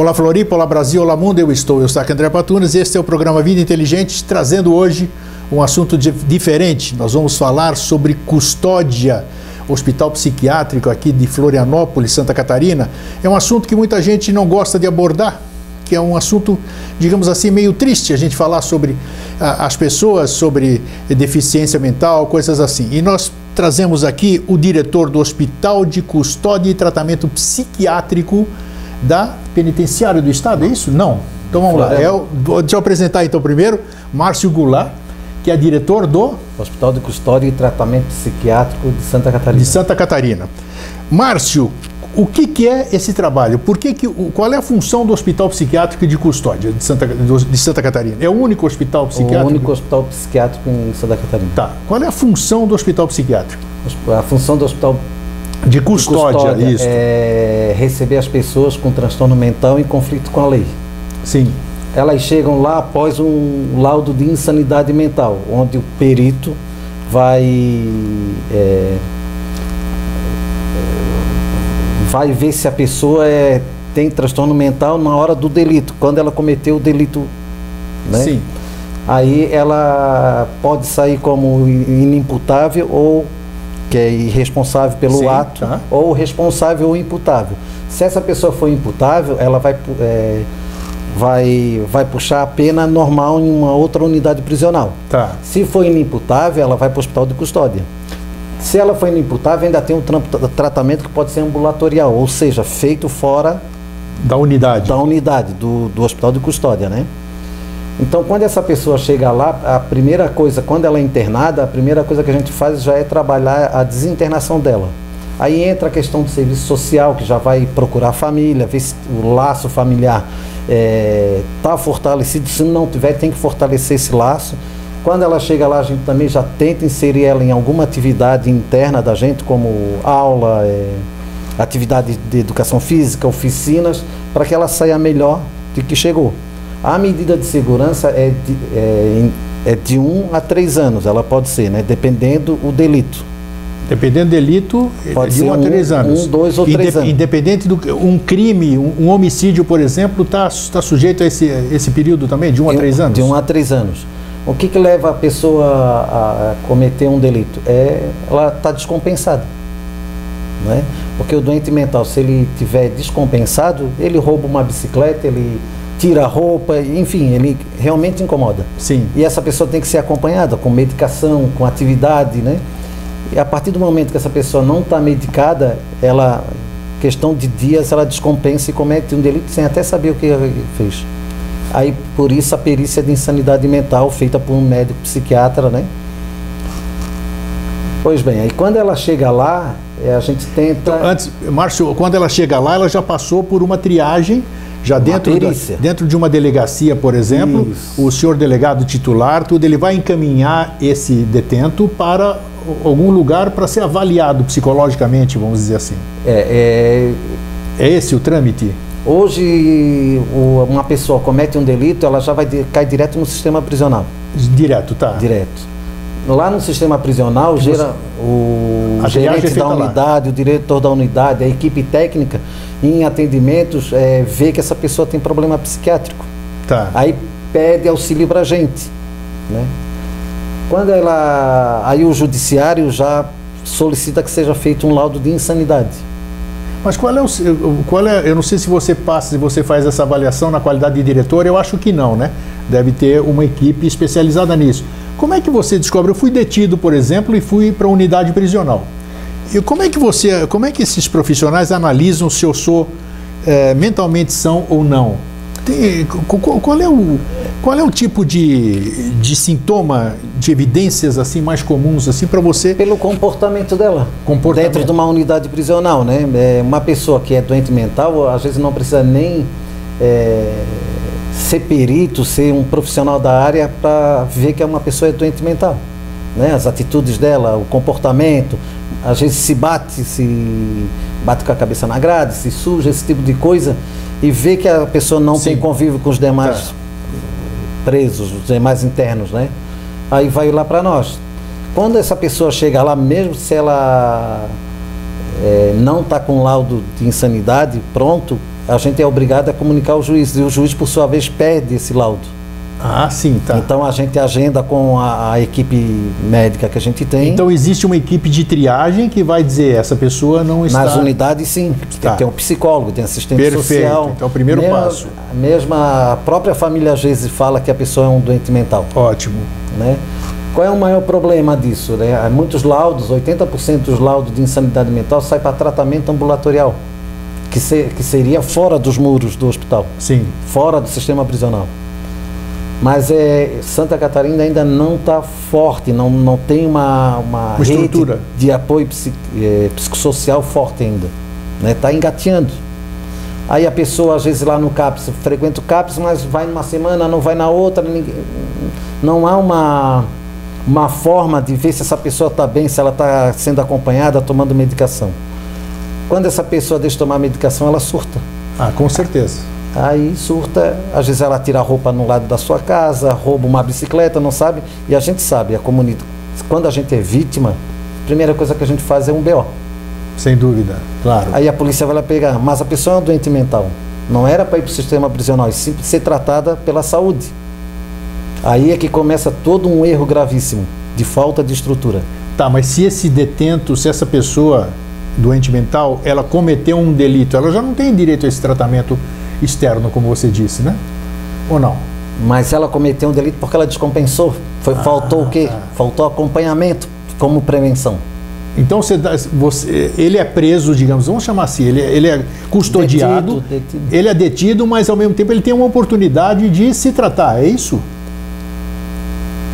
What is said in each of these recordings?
Olá Floripa, olá Brasil, olá mundo, eu estou, eu sou André Patunas e este é o programa Vida Inteligente, trazendo hoje um assunto diferente. Nós vamos falar sobre custódia, hospital psiquiátrico aqui de Florianópolis, Santa Catarina. É um assunto que muita gente não gosta de abordar, que é um assunto, digamos assim, meio triste a gente falar sobre ah, as pessoas, sobre deficiência mental, coisas assim. E nós trazemos aqui o diretor do Hospital de Custódia e Tratamento Psiquiátrico da Penitenciária do Estado, é isso? Não. Então vamos lá. É o, deixa eu apresentar então primeiro Márcio Goulart, que é diretor do Hospital de Custódia e Tratamento Psiquiátrico de Santa Catarina. De Santa Catarina. Márcio, o que, que, é esse trabalho? Por que que, qual é a função do Hospital Psiquiátrico de Custódia de Santa, de Santa Catarina? É o único hospital psiquiátrico? O único hospital psiquiátrico em Santa Catarina. Tá. Qual é a função do Hospital Psiquiátrico? A função do Hospital de custódia, de custódia isso. é receber as pessoas com transtorno mental em conflito com a lei. Sim. Elas chegam lá após um laudo de insanidade mental, onde o perito vai é, vai ver se a pessoa é, tem transtorno mental na hora do delito, quando ela cometeu o delito. Né? Sim. Aí ela pode sair como inimputável ou que é irresponsável pelo Sim, ato, tá. ou responsável ou imputável. Se essa pessoa for imputável, ela vai, é, vai, vai puxar a pena normal em uma outra unidade prisional. Tá. Se for inimputável, ela vai para o hospital de custódia. Se ela for inimputável, ainda tem um tratamento que pode ser ambulatorial, ou seja, feito fora da unidade. Da unidade, do, do hospital de custódia, né? Então, quando essa pessoa chega lá, a primeira coisa, quando ela é internada, a primeira coisa que a gente faz já é trabalhar a desinternação dela. Aí entra a questão do serviço social, que já vai procurar a família, ver se o laço familiar está é, tá fortalecido. Se não tiver, tem que fortalecer esse laço. Quando ela chega lá, a gente também já tenta inserir ela em alguma atividade interna da gente, como aula, é, atividade de educação física, oficinas, para que ela saia melhor do que chegou. A medida de segurança é de, é, é de um a três anos, ela pode ser, né? dependendo o delito. Dependendo do delito, pode de um, um a três anos. Um, dois ou três anos. Independente do um crime, um, um homicídio, por exemplo, está tá sujeito a esse, esse período também, de um a três anos? De um a três anos. O que, que leva a pessoa a, cometer um delito? É, ela está descompensada. Né? Porque o doente mental, se ele tiver descompensado, ele rouba uma bicicleta, ele tira a roupa, enfim, ele realmente incomoda. Sim. E essa pessoa tem que ser acompanhada com medicação, com atividade, né? E a partir do momento que essa pessoa não está medicada, ela, questão de dias, ela descompensa e comete um delito sem até saber o que fez. Aí, por isso, a perícia de insanidade mental feita por um médico psiquiatra, né? Pois bem, aí quando ela chega lá, é, a gente tenta. Então, antes, Márcio, quando ela chega lá, ela já passou por uma triagem já dentro, da, dentro de uma delegacia, por exemplo, Isso. o senhor delegado titular, tudo, ele vai encaminhar esse detento para algum lugar para ser avaliado psicologicamente, vamos dizer assim. É, é... é esse o trâmite? Hoje, uma pessoa comete um delito, ela já vai cai direto no sistema prisional. Direto, tá. Direto. Lá no sistema prisional, gera o gerente é da unidade, lá. o diretor da unidade, a equipe técnica, em atendimentos, é, vê que essa pessoa tem problema psiquiátrico. Tá. Aí pede auxílio para a gente. Né? Quando ela. Aí o judiciário já solicita que seja feito um laudo de insanidade. Mas qual é o. Qual é, eu não sei se você passa, se você faz essa avaliação na qualidade de diretor, eu acho que não, né? Deve ter uma equipe especializada nisso. Como é que você descobre? Eu fui detido, por exemplo, e fui para a unidade prisional. E como é que você, como é que esses profissionais analisam se eu sou é, mentalmente são ou não? Tem, qual, é o, qual é o tipo de, de sintoma, de evidências assim mais comuns assim para você? Pelo comportamento dela. Comportamento. Dentro de uma unidade prisional, né? É, uma pessoa que é doente mental, às vezes não precisa nem é, ser perito, ser um profissional da área para ver que é uma pessoa é doente mental. Né? As atitudes dela, o comportamento, às vezes se bate, se bate com a cabeça na grade, se suja, esse tipo de coisa, e vê que a pessoa não Sim. tem convívio com os demais tá. presos, os demais internos, né? Aí vai lá para nós. Quando essa pessoa chega lá, mesmo se ela é, não está com laudo de insanidade pronto, a gente é obrigado a comunicar ao juiz e o juiz, por sua vez, pede esse laudo. Ah, sim, tá. Então a gente agenda com a, a, equipe médica que a gente tem. Então existe uma equipe de triagem que vai dizer essa pessoa não está. Nas unidades, sim. Tá. Tem um psicólogo, tem assistente Perfeito. social. Então é o primeiro mesmo, passo. Mesmo a própria família às vezes fala que a pessoa é um doente mental. Ótimo. Né? Qual é o maior problema disso? Né? Há muitos laudos, 80% dos laudos de insanidade mental sai para tratamento ambulatorial, que, ser, que seria fora dos muros do hospital. Sim. Fora do sistema prisional. Mas é, Santa Catarina ainda não está forte, não, não tem uma, uma, uma estrutura de apoio psic, é, psicossocial forte ainda. Está né? Tá engateando. Aí a pessoa, às vezes, lá no CAPS, frequenta o CAPS, mas vai numa semana, não vai na outra. Ninguém, não há uma, uma forma de ver se essa pessoa está bem, se ela está sendo acompanhada, tomando medicação. Quando essa pessoa deixa de tomar medicação, ela surta. Ah, com certeza. Aí surta, às vezes ela tira a roupa no lado da sua casa, rouba uma bicicleta, não sabe? E a gente sabe, a comunidade, quando a gente é vítima, a primeira coisa que a gente faz é um BO. Sem dúvida, claro. Aí a polícia vai lá pegar, mas a pessoa é doente mental. Não era para ir para o sistema prisional, e sim ser tratada pela saúde. Aí é que começa todo um erro gravíssimo de falta de estrutura. Tá, mas se esse detento, se essa pessoa doente mental, ela cometeu um delito, ela já não tem direito a esse tratamento externo, como você disse, né? Ou não? Mas ela cometeu um delito porque ela descompensou. Foi, ah, faltou o quê? Tá. Faltou acompanhamento como prevenção. Então você, você, ele é preso, digamos, vamos chamar assim, ele, ele é custodiado, detido, detido. ele é detido, mas ao mesmo tempo ele tem uma oportunidade de se tratar, é isso?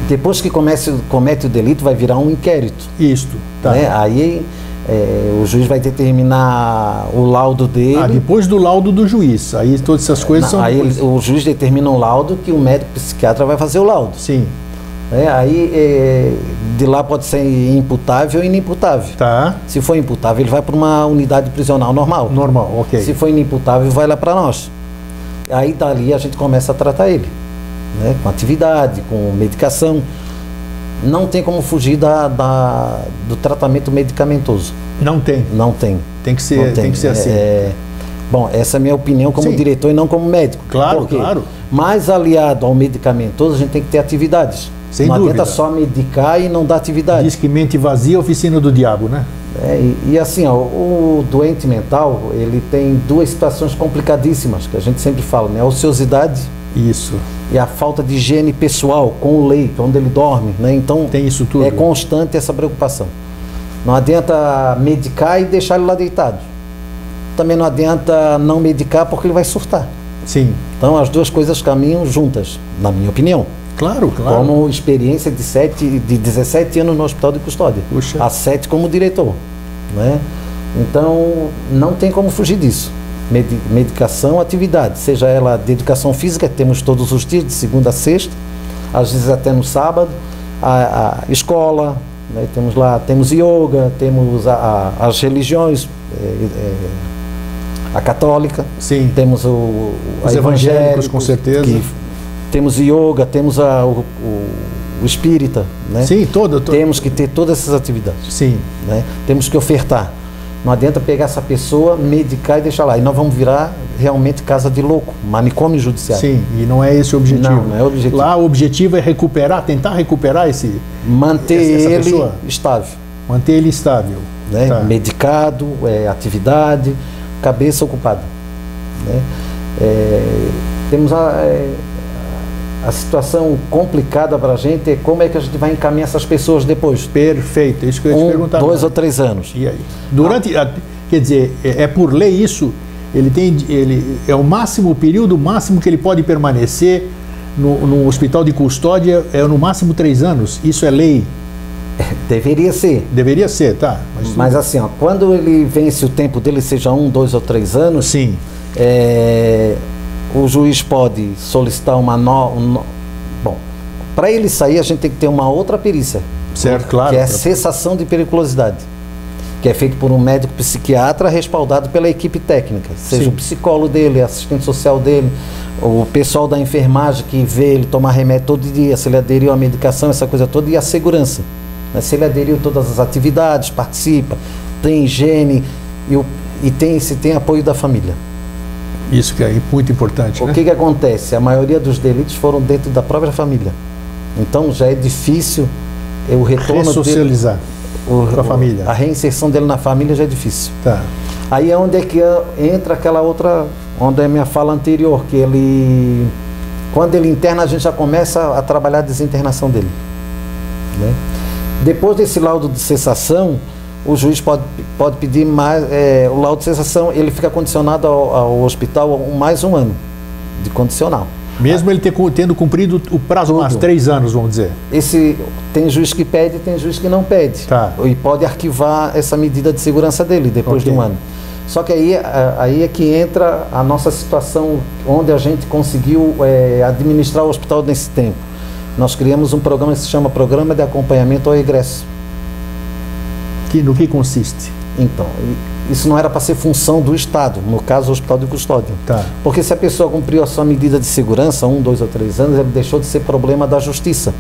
Depois que comece, comete o delito, vai virar um inquérito. Isto, tá. Né? Aí é, o juiz vai determinar o laudo dele. Ah, depois do laudo do juiz. Aí todas essas coisas são. Aí ele, o juiz determina um laudo que o médico psiquiatra vai fazer o laudo. Sim. É, aí é, de lá pode ser imputável ou inimputável. Tá. Se for imputável, ele vai para uma unidade prisional normal. Normal, ok. Se for inimputável, vai lá para nós. Aí dali a gente começa a tratar ele. Né, com atividade, com medicação não tem como fugir da, da, do tratamento medicamentoso. Não tem. Não tem. Tem que ser, tem. tem. que ser assim. É, bom, essa é a minha opinião como Sim. diretor e não como médico. Claro, claro. Mais aliado ao medicamentoso, a gente tem que ter atividades. Sem não dúvida. adianta só medicar e não dar atividade. Diz que mente vazia, oficina do diabo, né? É, e, e, assim, ó, o doente mental, ele tem duas situações complicadíssimas, que a gente sempre fala, né? A ociosidade. Isso e a falta de higiene pessoal com o leito, onde ele dorme. Né? Então, Tem isso tudo. é constante essa preocupação. Não adianta medicar e deixar ele lá deitado. Também não adianta não medicar porque ele vai surtar. Sim. Então as duas coisas caminham juntas, na minha opinião. Claro, claro. Como experiência de, sete, de 17 anos no hospital de custódia. Puxa. A sete como diretor. Né? Então não tem como fugir disso medicação, atividade, seja ela de educação física, temos todos os dias, de segunda a sexta, às vezes até no sábado, a, a escola, né, temos lá, temos yoga, temos a, a, as religiões, é, é, a católica, Sim. temos o, os evangélicos, com certeza. Que, temos yoga, temos a, o, o, o espírita, né? Sim, todo, todo. Temos que ter todas essas atividades. Sim. Né? Temos que ofertar. Não adianta pegar essa pessoa, medicar e deixar lá. E nós vamos virar realmente casa de louco, manicômio judiciário. Sim, e não é esse o objetivo. Não, não é o objetivo. Lá o objetivo é recuperar, tentar recuperar esse. Manter essa, ele pessoa. estável. Manter ele estável. Né? Tá. Medicado, é, atividade, cabeça ocupada. Né? É, temos a. É, a situação complicada para a gente é como é que a gente vai encaminhar essas pessoas depois. Perfeito, é isso que eu ia um, te perguntar. Dois ou três anos. E aí? Durante, ah. quer dizer, é, é, por lei isso, ele tem, ele, é o máximo, o período máximo que ele pode permanecer no, no hospital de custódia é no máximo três anos, isso é lei? Deveria ser. Deveria ser, tá. Mas, Mas assim, ó, quando ele vence o tempo dele, seja um, dois ou três anos, sim. É, o juiz pode solicitar uma no, um, bom, para ele sair a gente tem que ter uma outra perícia. Certo, claro. Que é a cessação de periculosidade. Que é feito por um médico psiquiatra respaldado pela equipe técnica, seja Sim. o psicólogo dele, assistente social dele, o pessoal da enfermagem que vê ele tomar remédio todo dia, se ele aderiu à medicação, essa coisa toda, e a segurança. Né? Se ele aderiu a todas as atividades, participa, tem higiene e, o, e tem, se tem apoio da família. Isso que é muito importante. O né? que, que acontece? A maioria dos delitos foram dentro da própria família. Então já é difícil o retorno Ressocializar dele, o, com a família. A reinserção dele na família já é difícil. Tá. Aí é onde é que entra aquela outra, onde é a minha fala anterior, que ele, quando ele interna, a gente já começa a trabalhar a desinternação dele. Né? Depois desse laudo de cessação, o juiz pode, pode pedir mais, é, o laudo de cessação, ele fica condicionado ao, ao hospital mais um ano de condicional. Mesmo ele ter, tendo cumprido o prazo, Tudo. mais três anos, vamos dizer. Esse tem juiz que pede, tem juiz que não pede. Tá. E pode arquivar essa medida de segurança dele depois Ok. de um ano. Só que aí, a- aí é que entra a nossa situação onde a gente conseguiu é, administrar o hospital nesse tempo. Nós criamos um programa que se chama Programa de Acompanhamento ao Egresso. Que, no que consiste? Então, isso não era para ser função do Estado, no caso, o Hospital de Custódia. Tá. Porque se a pessoa cumpriu a sua medida de segurança, um, dois ou três anos, ele deixou de ser problema da justiça.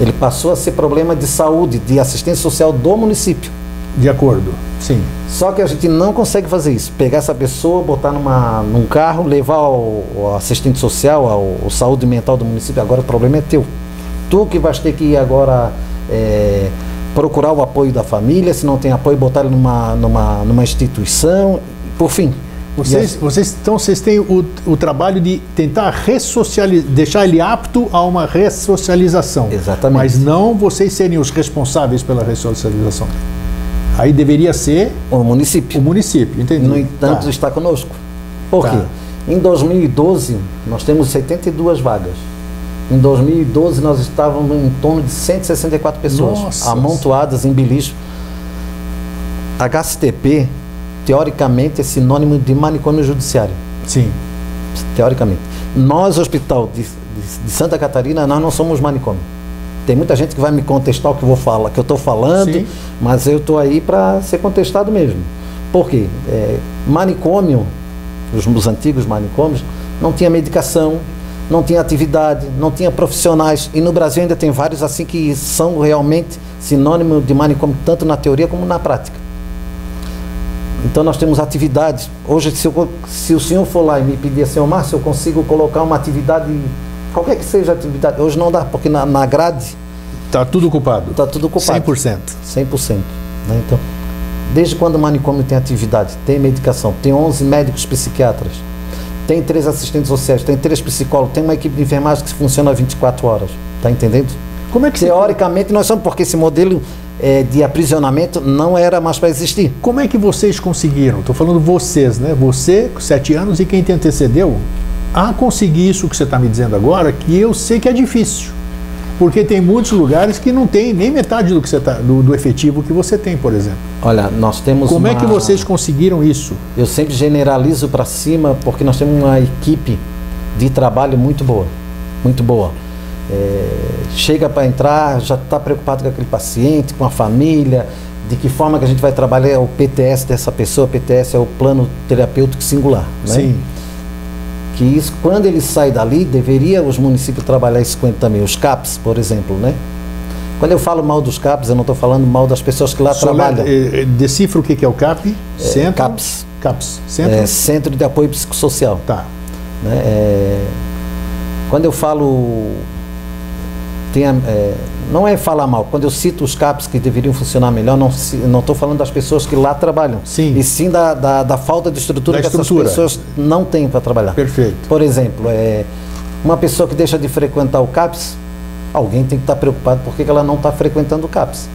Ele passou a ser problema de saúde, de assistência social do município. De acordo. Sim. Só que a gente não consegue fazer isso. Pegar essa pessoa, botar numa, num carro, levar ao, ao assistente social, ao, ao saúde mental do município. Agora o problema é teu. Tu que vais ter que ir agora é, procurar o apoio da família. Se não tem apoio, botar ele numa, numa, numa instituição. Por fim. Vocês, vocês, então, vocês têm o, o trabalho de tentar ressocializar, deixar ele apto a uma ressocialização. Exatamente. Mas não vocês serem os responsáveis pela ressocialização. Aí deveria ser O município. o município, entendi? No entanto, Tá. está conosco. Por Tá. quê? Em 2012, nós temos 72 vagas. Em 2012, nós estávamos em torno de 164 pessoas Nossa. amontoadas em beliche. HCTP, teoricamente, é sinônimo de manicômio judiciário. Sim. Teoricamente. Nós, Hospital de, de- de Santa Catarina, nós não somos manicômio. Tem muita gente que vai me contestar o que eu vou falar, que eu estou falando, Sim. mas eu estou aí para ser contestado mesmo. Por quê? É, manicômio, os, os antigos manicômios, não tinha medicação, não tinha atividade, não tinha profissionais. E no Brasil ainda tem vários assim que são realmente sinônimo de manicômio, tanto na teoria como na prática. Então nós temos atividades. Hoje, se, eu- se o senhor for lá e me pedir assim, "Ô, Márcio, eu consigo colocar uma atividade, qualquer que seja a atividade, hoje não dá, porque na, na grade Está tudo ocupado. está tudo ocupado. 100%. 100%. Né? Então, desde quando o manicômio tem atividade, tem medicação, tem 11 médicos psiquiatras, tem três assistentes sociais, tem três psicólogos, tem uma equipe de enfermagem que funciona 24 horas. Está entendendo? Como é que você- Teoricamente, nós somos, porque esse modelo eh, de aprisionamento não era mais para existir. Como é que vocês conseguiram? Estou falando vocês, né? Você, com sete anos, e quem te antecedeu, a conseguir isso que você está me dizendo agora, que eu sei que é difícil. Porque tem muitos lugares que não tem nem metade do, que você tá, do, do efetivo que você tem, por exemplo. Olha, nós temos Como é uma- que vocês conseguiram isso? Eu sempre generalizo para cima porque nós temos uma equipe de trabalho muito boa, muito boa. É, chega para entrar, já está preocupado com aquele paciente, com a família, de que forma que a gente vai trabalhar o PTS dessa pessoa. PTS é o plano terapêutico singular. Né? Sim. Que isso, quando ele sai dali, deveria os municípios trabalhar isso com ele também. Os CAPs, por exemplo, né? Quando eu falo mal dos CAPs, eu não estou falando mal das pessoas que lá Solar, trabalham. eh, eh, decifra o que é o CAP? Centro? CAPS. CAPS. Centro? É, Centro de Apoio Psicossocial. Tá. né? É, quando eu falo tem a- é, não é falar mal quando eu cito os CAPs que deveriam funcionar melhor não estou falando das pessoas que lá trabalham Sim. e sim da, da, da falta de estrutura Da que estrutura. essas pessoas não têm para trabalhar Perfeito. por exemplo é, uma pessoa que deixa de frequentar o CAPS alguém tem que estar preocupado por que que ela não está frequentando o CAPS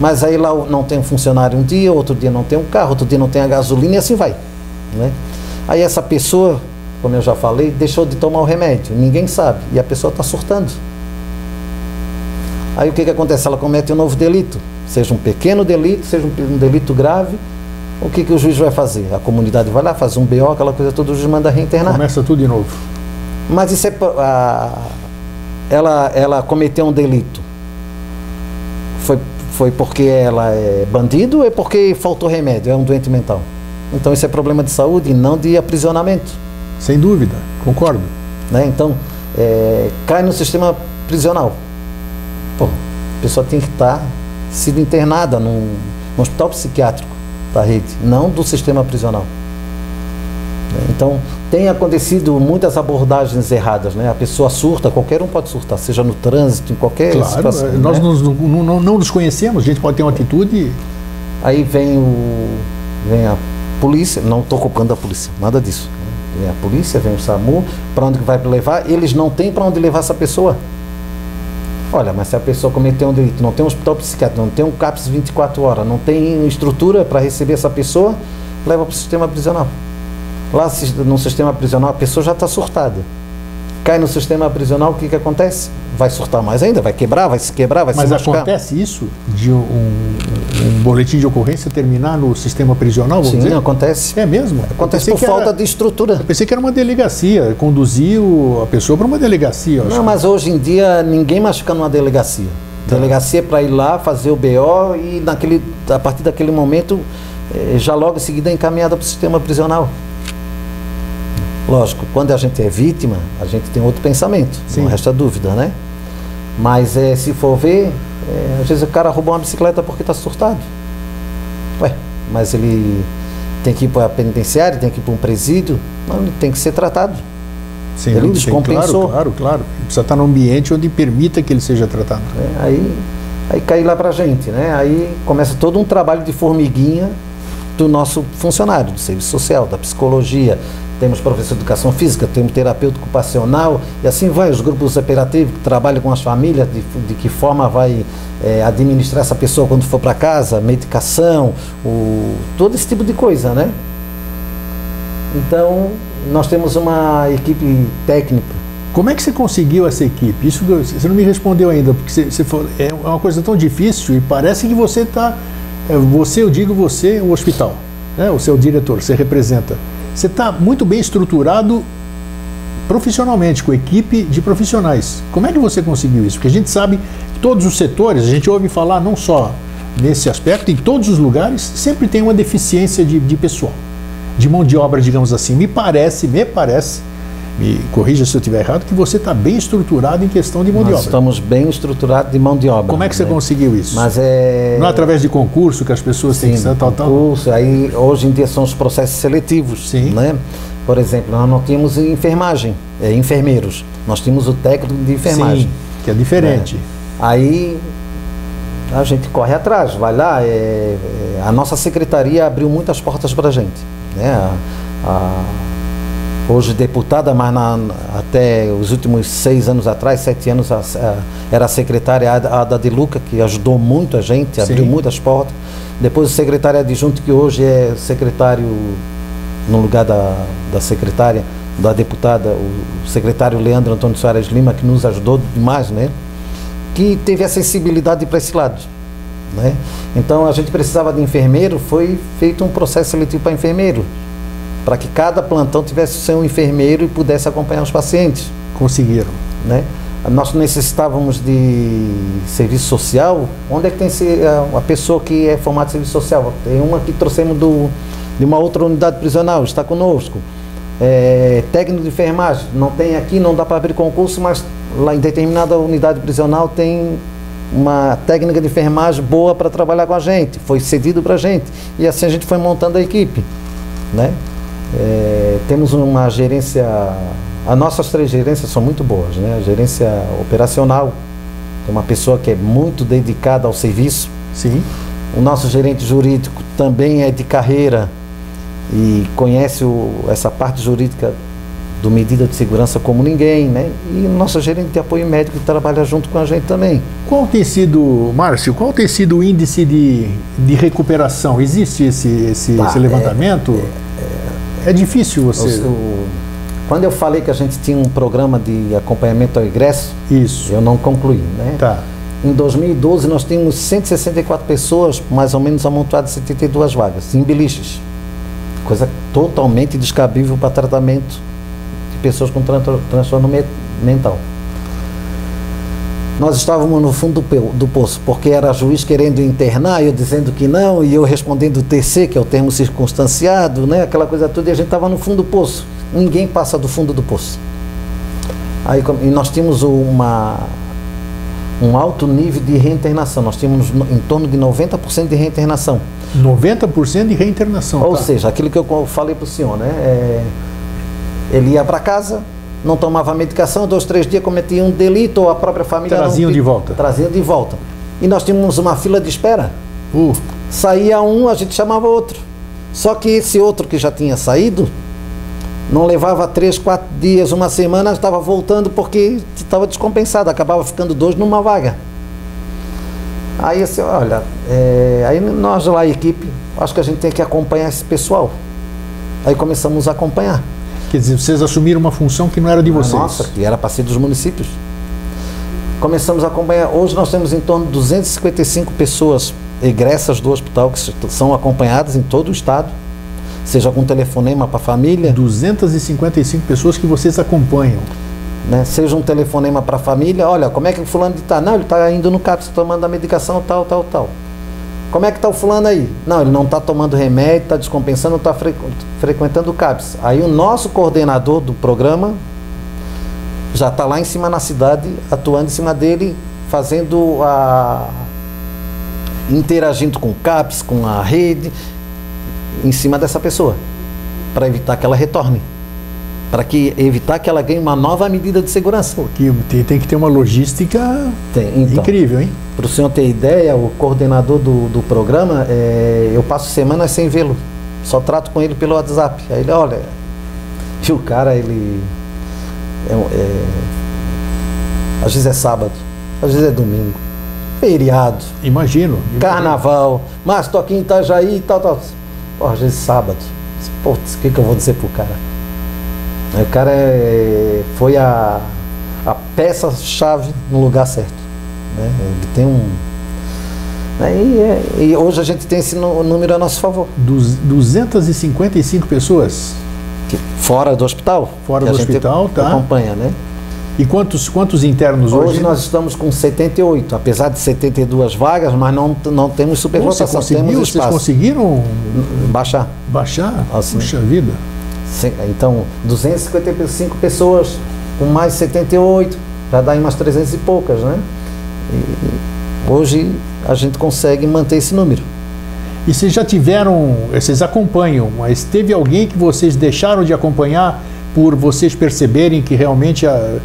mas aí lá não tem um funcionário um dia, outro dia não tem um carro, outro dia não tem a gasolina e assim vai. Né? Aí essa pessoa, como eu já falei, deixou de tomar o remédio, ninguém sabe, e a pessoa está surtando. Aí o que, que acontece? Ela comete um novo delito, seja um pequeno delito, seja um, um delito grave. O que, que o juiz vai fazer? A comunidade vai lá, faz um BO, aquela coisa toda, o juiz manda reinternar. Começa tudo de novo. Mas isso é. a- ela, ela cometeu um delito. Foi, foi porque ela é bandido ou é porque faltou remédio? É um doente mental. Então isso é problema de saúde e não de aprisionamento. Sem dúvida. Concordo. Né? Então, é, cai no sistema prisional. A pessoa tem que estar sido internada num, num hospital psiquiátrico da rede, não do sistema prisional. Então, tem acontecido muitas abordagens erradas, né? A pessoa surta, qualquer um pode surtar, seja no trânsito, em qualquer claro, situação. Nós né? nos, não, não, não, nos conhecemos, a gente pode ter uma atitude. Aí vem o vem a polícia, não estou culpando a polícia, nada disso. Né? Vem a polícia, vem o SAMU, para onde vai levar? Eles não têm para onde levar essa pessoa. Olha, mas se a pessoa cometeu um delito, não tem um hospital psiquiátrico, não tem um CAPS 24 horas, não tem estrutura para receber essa pessoa, leva para o sistema prisional. Lá no sistema prisional a pessoa já está surtada. Cai no sistema prisional, o que, que acontece? Vai surtar mais ainda, vai quebrar, vai se quebrar, vai Mas se machucar. acontece isso de um, um, boletim de ocorrência terminar no sistema prisional? Sim, dizer? acontece. É mesmo? Acontece por falta era, de estrutura. Eu pensei que era uma delegacia, conduziu a pessoa para uma delegacia. Não, mas hoje em dia ninguém mais fica numa delegacia. Tá. Delegacia é para ir lá, fazer o BO e naquele, a partir daquele momento, eh, já logo em seguida é encaminhada para o sistema prisional. Lógico, quando a gente é vítima, a gente tem outro pensamento, Sim. não resta dúvida, né? Mas é, se for ver, é, às vezes o cara roubou uma bicicleta porque está surtado. Ué, mas ele tem que ir para a penitenciária, tem que ir para um presídio, não, ele tem que ser tratado. Sim, ele descompensou. Claro, claro, claro. Precisa estar num ambiente onde permita que ele seja tratado. É, aí, aí cai lá para a gente, né? Aí começa todo um trabalho de formiguinha do nosso funcionário, do serviço social, da psicologia, temos professor de educação física, temos terapeuta ocupacional e assim vai, os grupos operativos que trabalham com as famílias, de, de que forma vai é, administrar essa pessoa quando for para casa, medicação, o, todo esse tipo de coisa, né? Então, nós temos uma equipe técnica. Como é que você conseguiu essa equipe? Isso você não me respondeu ainda, porque você, você for, é uma coisa tão difícil e parece que você está, você, eu digo você, o hospital, né? o seu diretor, você representa. Você está muito bem estruturado profissionalmente, com equipe de profissionais. Como é que você conseguiu isso? Porque a gente sabe que todos os setores, a gente ouve falar não só nesse aspecto, em todos os lugares, sempre tem uma deficiência de, de pessoal, de mão de obra, digamos assim. Me parece, me parece, me corrija se eu estiver errado, que você está bem estruturado em questão de mão Nós de obra. Estamos bem estruturados de mão de obra. Como é que você né? conseguiu isso? Mas é... Não é através de concurso que as pessoas Sim, têm que ser tal, tal? concurso, aí hoje em dia são os processos seletivos, Sim. né? Por exemplo, nós não tínhamos enfermagem, é, enfermeiros. Nós tínhamos o técnico de enfermagem. Sim, que é diferente. É. Aí a gente corre atrás, vai lá. É, é, a nossa secretaria abriu muitas portas para a gente. Né? A, a, hoje deputada, mas na, até os últimos seis anos atrás, sete anos, a, a, era a secretária Ada de Luca, que ajudou muito a gente, Sim. abriu muitas portas. Depois o secretário adjunto, que hoje é secretário no lugar da, da secretária, da deputada, o secretário Leandro Antônio Soares Lima, que nos ajudou demais, né? Que teve a sensibilidade para esse lado. Né? Então a gente precisava de enfermeiro, foi feito um processo seletivo para enfermeiro, para que cada plantão tivesse seu enfermeiro e pudesse acompanhar os pacientes. Conseguiram. Né? Nós necessitávamos de serviço social. Onde é que tem a pessoa que é formada de serviço social? Tem uma que trouxemos do, de uma outra unidade prisional, está conosco. É, técnico de enfermagem, não tem aqui, não dá para abrir concurso, mas lá em determinada unidade prisional tem uma técnica de enfermagem boa para trabalhar com a gente, foi cedido para a gente. E assim a gente foi montando a equipe. Né? É, temos uma gerência, as nossas três gerências são muito boas, né? A gerência operacional, tem uma pessoa que é muito dedicada ao serviço. Sim. O nosso gerente jurídico também é de carreira e conhece o, essa parte jurídica do medida de segurança como ninguém, né? E o nosso gerente de apoio médico que trabalha junto com a gente também. Qual tem sido, Márcio, qual tem sido o índice de, de recuperação? Existe esse, esse, Tá, esse levantamento? É, é difícil você... O- o- quando eu falei que a gente tinha um programa de acompanhamento ao ingresso, Isso. eu não concluí, né? Tá. Em 2012 nós tínhamos 164 pessoas, mais ou menos amontoadas 72 vagas, em beliches. Coisa totalmente descabível para tratamento de pessoas com tran- transtorno me- mental. Nós estávamos no fundo do, poço, porque era juiz querendo internar, eu dizendo que não, e eu respondendo TC, que é o termo circunstanciado, né? aquela coisa toda, e a gente estava no fundo do poço. Ninguém passa do fundo do poço. Aí, e nós tínhamos uma, um alto nível de reinternação. Nós tínhamos em torno de 90% de reinternação. 90% de reinternação. Ou tá? seja, aquilo que eu falei para o senhor, né? É, Ele ia para casa, não tomava medicação, dois, três dias cometia um delito ou a própria família traziam não, de volta. Traziam de volta. E nós tínhamos uma fila de espera. Uh. Saía um, a gente chamava outro. Só que esse outro que já tinha saído, não levava três, quatro dias, uma semana, estava voltando porque estava descompensado, acabava ficando dois numa vaga. Aí assim, olha, é, aí nós lá, a equipe, acho que a gente tem que acompanhar esse pessoal. Aí começamos a acompanhar. Quer dizer, vocês assumiram uma função que não era de vocês. Nossa, que era para ser dos municípios. Começamos a acompanhar. Hoje nós temos em torno de 255 pessoas egressas do hospital que são acompanhadas em todo o estado, seja com telefonema para a família. 255 pessoas que vocês acompanham. Né? Seja um telefonema para a família, olha, como é que o fulano está? Não, ele está indo no CAPS, tomando a medicação tal, tal, tal. Como é que está o fulano aí? Não, ele não está tomando remédio, está descompensando, está fre frequentando o CAPS. Aí o nosso coordenador do programa já está lá em cima na cidade, atuando em cima dele, fazendo a. interagindo com o CAPS, com a rede, em cima dessa pessoa, para evitar que ela retorne para que evitar que ela ganhe uma nova medida de segurança. Porque tem, tem que ter uma logística tem, então, incrível, hein? Para o senhor ter ideia, o coordenador do, do programa, é, eu passo semanas sem vê-lo, só trato com ele pelo WhatsApp. Aí ele, olha, e o cara, ele. É, é, às vezes é sábado, às vezes é domingo, feriado. Imagino. imagino. Carnaval, mas tô aqui em Itajaí e tal, tal. Pô, às vezes sábado. Putz, o que, que eu vou dizer pro cara? O cara é, foi a, a peça-chave no lugar certo. Né? Ele tem um. Né? E, é, e, hoje a gente tem esse número a nosso favor. Dos 255 pessoas? Que, fora do hospital? Fora do hospital, tá. Acompanha, né? E quantos, quantos internos hoje? Hoje nós estamos com 78, apesar de 72 vagas, mas não, não temos superlotação. Você conseguiu, temos espaço. Vocês conseguiram baixar? Baixar? Assim. Puxa vida. Então, 255 pessoas com mais 78, já dá em umas 300 e poucas, né? E hoje a gente consegue manter esse número. E vocês já tiveram, vocês acompanham, mas teve alguém que vocês deixaram de acompanhar por vocês perceberem que realmente a,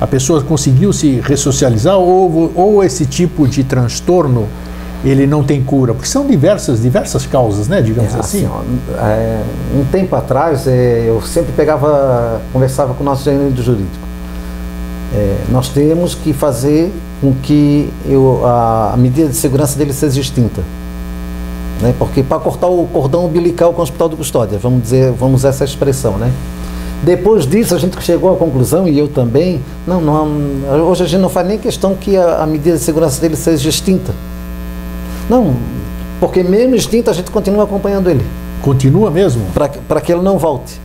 a pessoa conseguiu se ressocializar ou, ou esse tipo de transtorno ele não tem cura? Porque são diversas, diversas causas, né? Digamos é, assim. assim ó, é, um tempo atrás, é, eu sempre pegava, conversava com o nosso gerente jurídico. É, nós temos que fazer com que eu, a, a, medida de segurança dele seja extinta. Né? Porque para cortar o cordão umbilical com o hospital de custódia, vamos dizer, vamos usar essa expressão, né? Depois disso, a gente chegou à conclusão, e eu também, não, não, hoje a gente não faz nem questão que a, a medida de segurança dele seja extinta. Não, porque mesmo extinto a gente continua acompanhando ele. Continua mesmo? Para que ele não volte.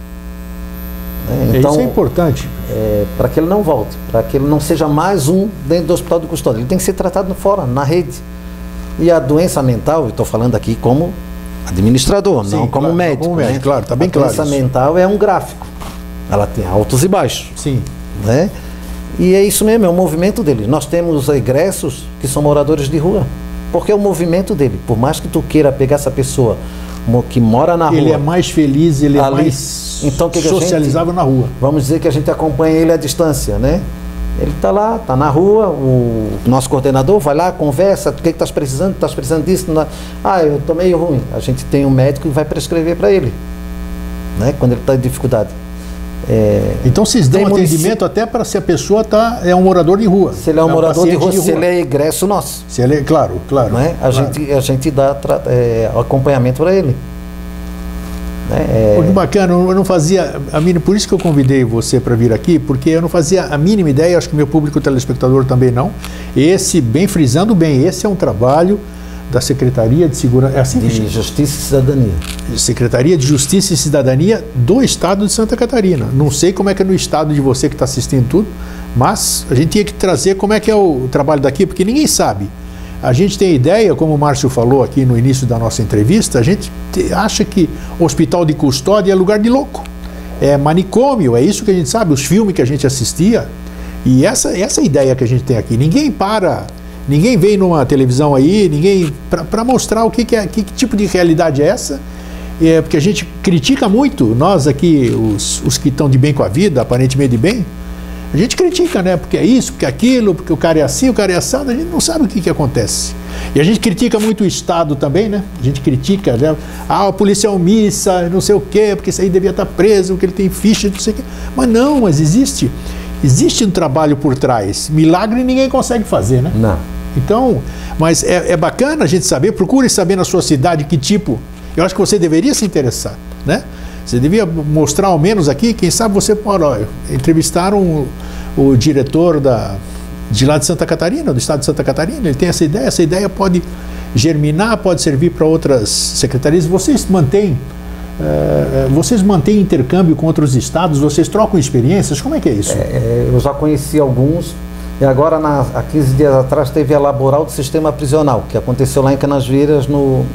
É, então, Isso é importante. É, para que ele não volte, para que ele não seja mais um dentro do hospital de custódia. Ele tem que ser tratado fora, na rede. E a doença mental, eu estou falando aqui como administrador, Sim, não como claro, médico. Como médico, né? claro, está bem a claro. A doença mental é um gráfico. Ela tem altos e baixos. Sim. Né? E é isso mesmo, é o movimento dele. Nós temos egressos que são moradores de rua. Porque é o movimento dele. Por mais que tu queira pegar essa pessoa que mora na ele rua. Ele é mais feliz, ele é ali, é mais então, que socializável gente, na rua. Vamos dizer que a gente acompanha ele à distância, né? Ele está lá, está na rua, o nosso coordenador vai lá, conversa, o que estás precisando? Estás precisando disso? Ah, eu estou meio ruim. A gente tem um médico que vai prescrever para ele, né? quando ele está em dificuldade. É, então vocês dão atendimento até para se a pessoa tá, é um morador de rua. Se ele é um, é um morador de rua, de rua, se ele é egresso nosso. Se ele é, claro, claro. Né? A, claro. Gente, a gente dá é, acompanhamento para ele. Né? É... Pô, bacana, eu não fazia a mínima, por isso que eu convidei você para vir aqui, porque eu não fazia a mínima ideia, acho que meu público telespectador também não. Esse, bem frisando bem, esse é um trabalho da Secretaria de Segurança. É assim de Justiça e Cidadania. Secretaria de Justiça e Cidadania do Estado de Santa Catarina. Não sei como é que é no estado de você que está assistindo tudo, mas a gente tinha que trazer como é que é o trabalho daqui, porque ninguém sabe. A gente tem ideia, como o Márcio falou aqui no início da nossa entrevista, a gente acha que hospital de custódia é lugar de louco. É manicômio, é isso que a gente sabe, os filmes que a gente assistia. E essa, essa é a ideia que a gente tem aqui. Ninguém para Ninguém vem numa televisão aí, ninguém para mostrar o que, que é, que, que, tipo de realidade é essa É, porque a gente critica muito, nós aqui, os, os que estão de bem com a vida, aparentemente de bem, a gente critica, né? Porque é isso, porque é aquilo, porque o cara é assim, o cara é assado, a gente não sabe o que, que acontece. E a gente critica muito o Estado também, né? A gente critica, né? Ah, a polícia é omissa, não sei o quê, porque isso aí devia estar preso, porque ele tem ficha, não sei o quê. Mas não, mas existe. Existe um trabalho por trás. Milagre ninguém consegue fazer, né? Não. Então, mas é, é bacana a gente saber, procure saber na sua cidade que tipo. Eu acho que você deveria se interessar, né? Você devia mostrar ao menos aqui, quem sabe você pode. Ó, entrevistaram o, diretor da, de lá de Santa Catarina, do estado de Santa Catarina, ele tem essa ideia, essa ideia pode germinar, pode servir para outras secretarias. Vocês mantêm. Uh, vocês mantêm intercâmbio com outros estados? Vocês trocam experiências? Como é que é isso? É, eu já conheci alguns, e agora, na, há 15 dias atrás, teve a laboral do sistema prisional, que aconteceu lá em Canasvieiras, no,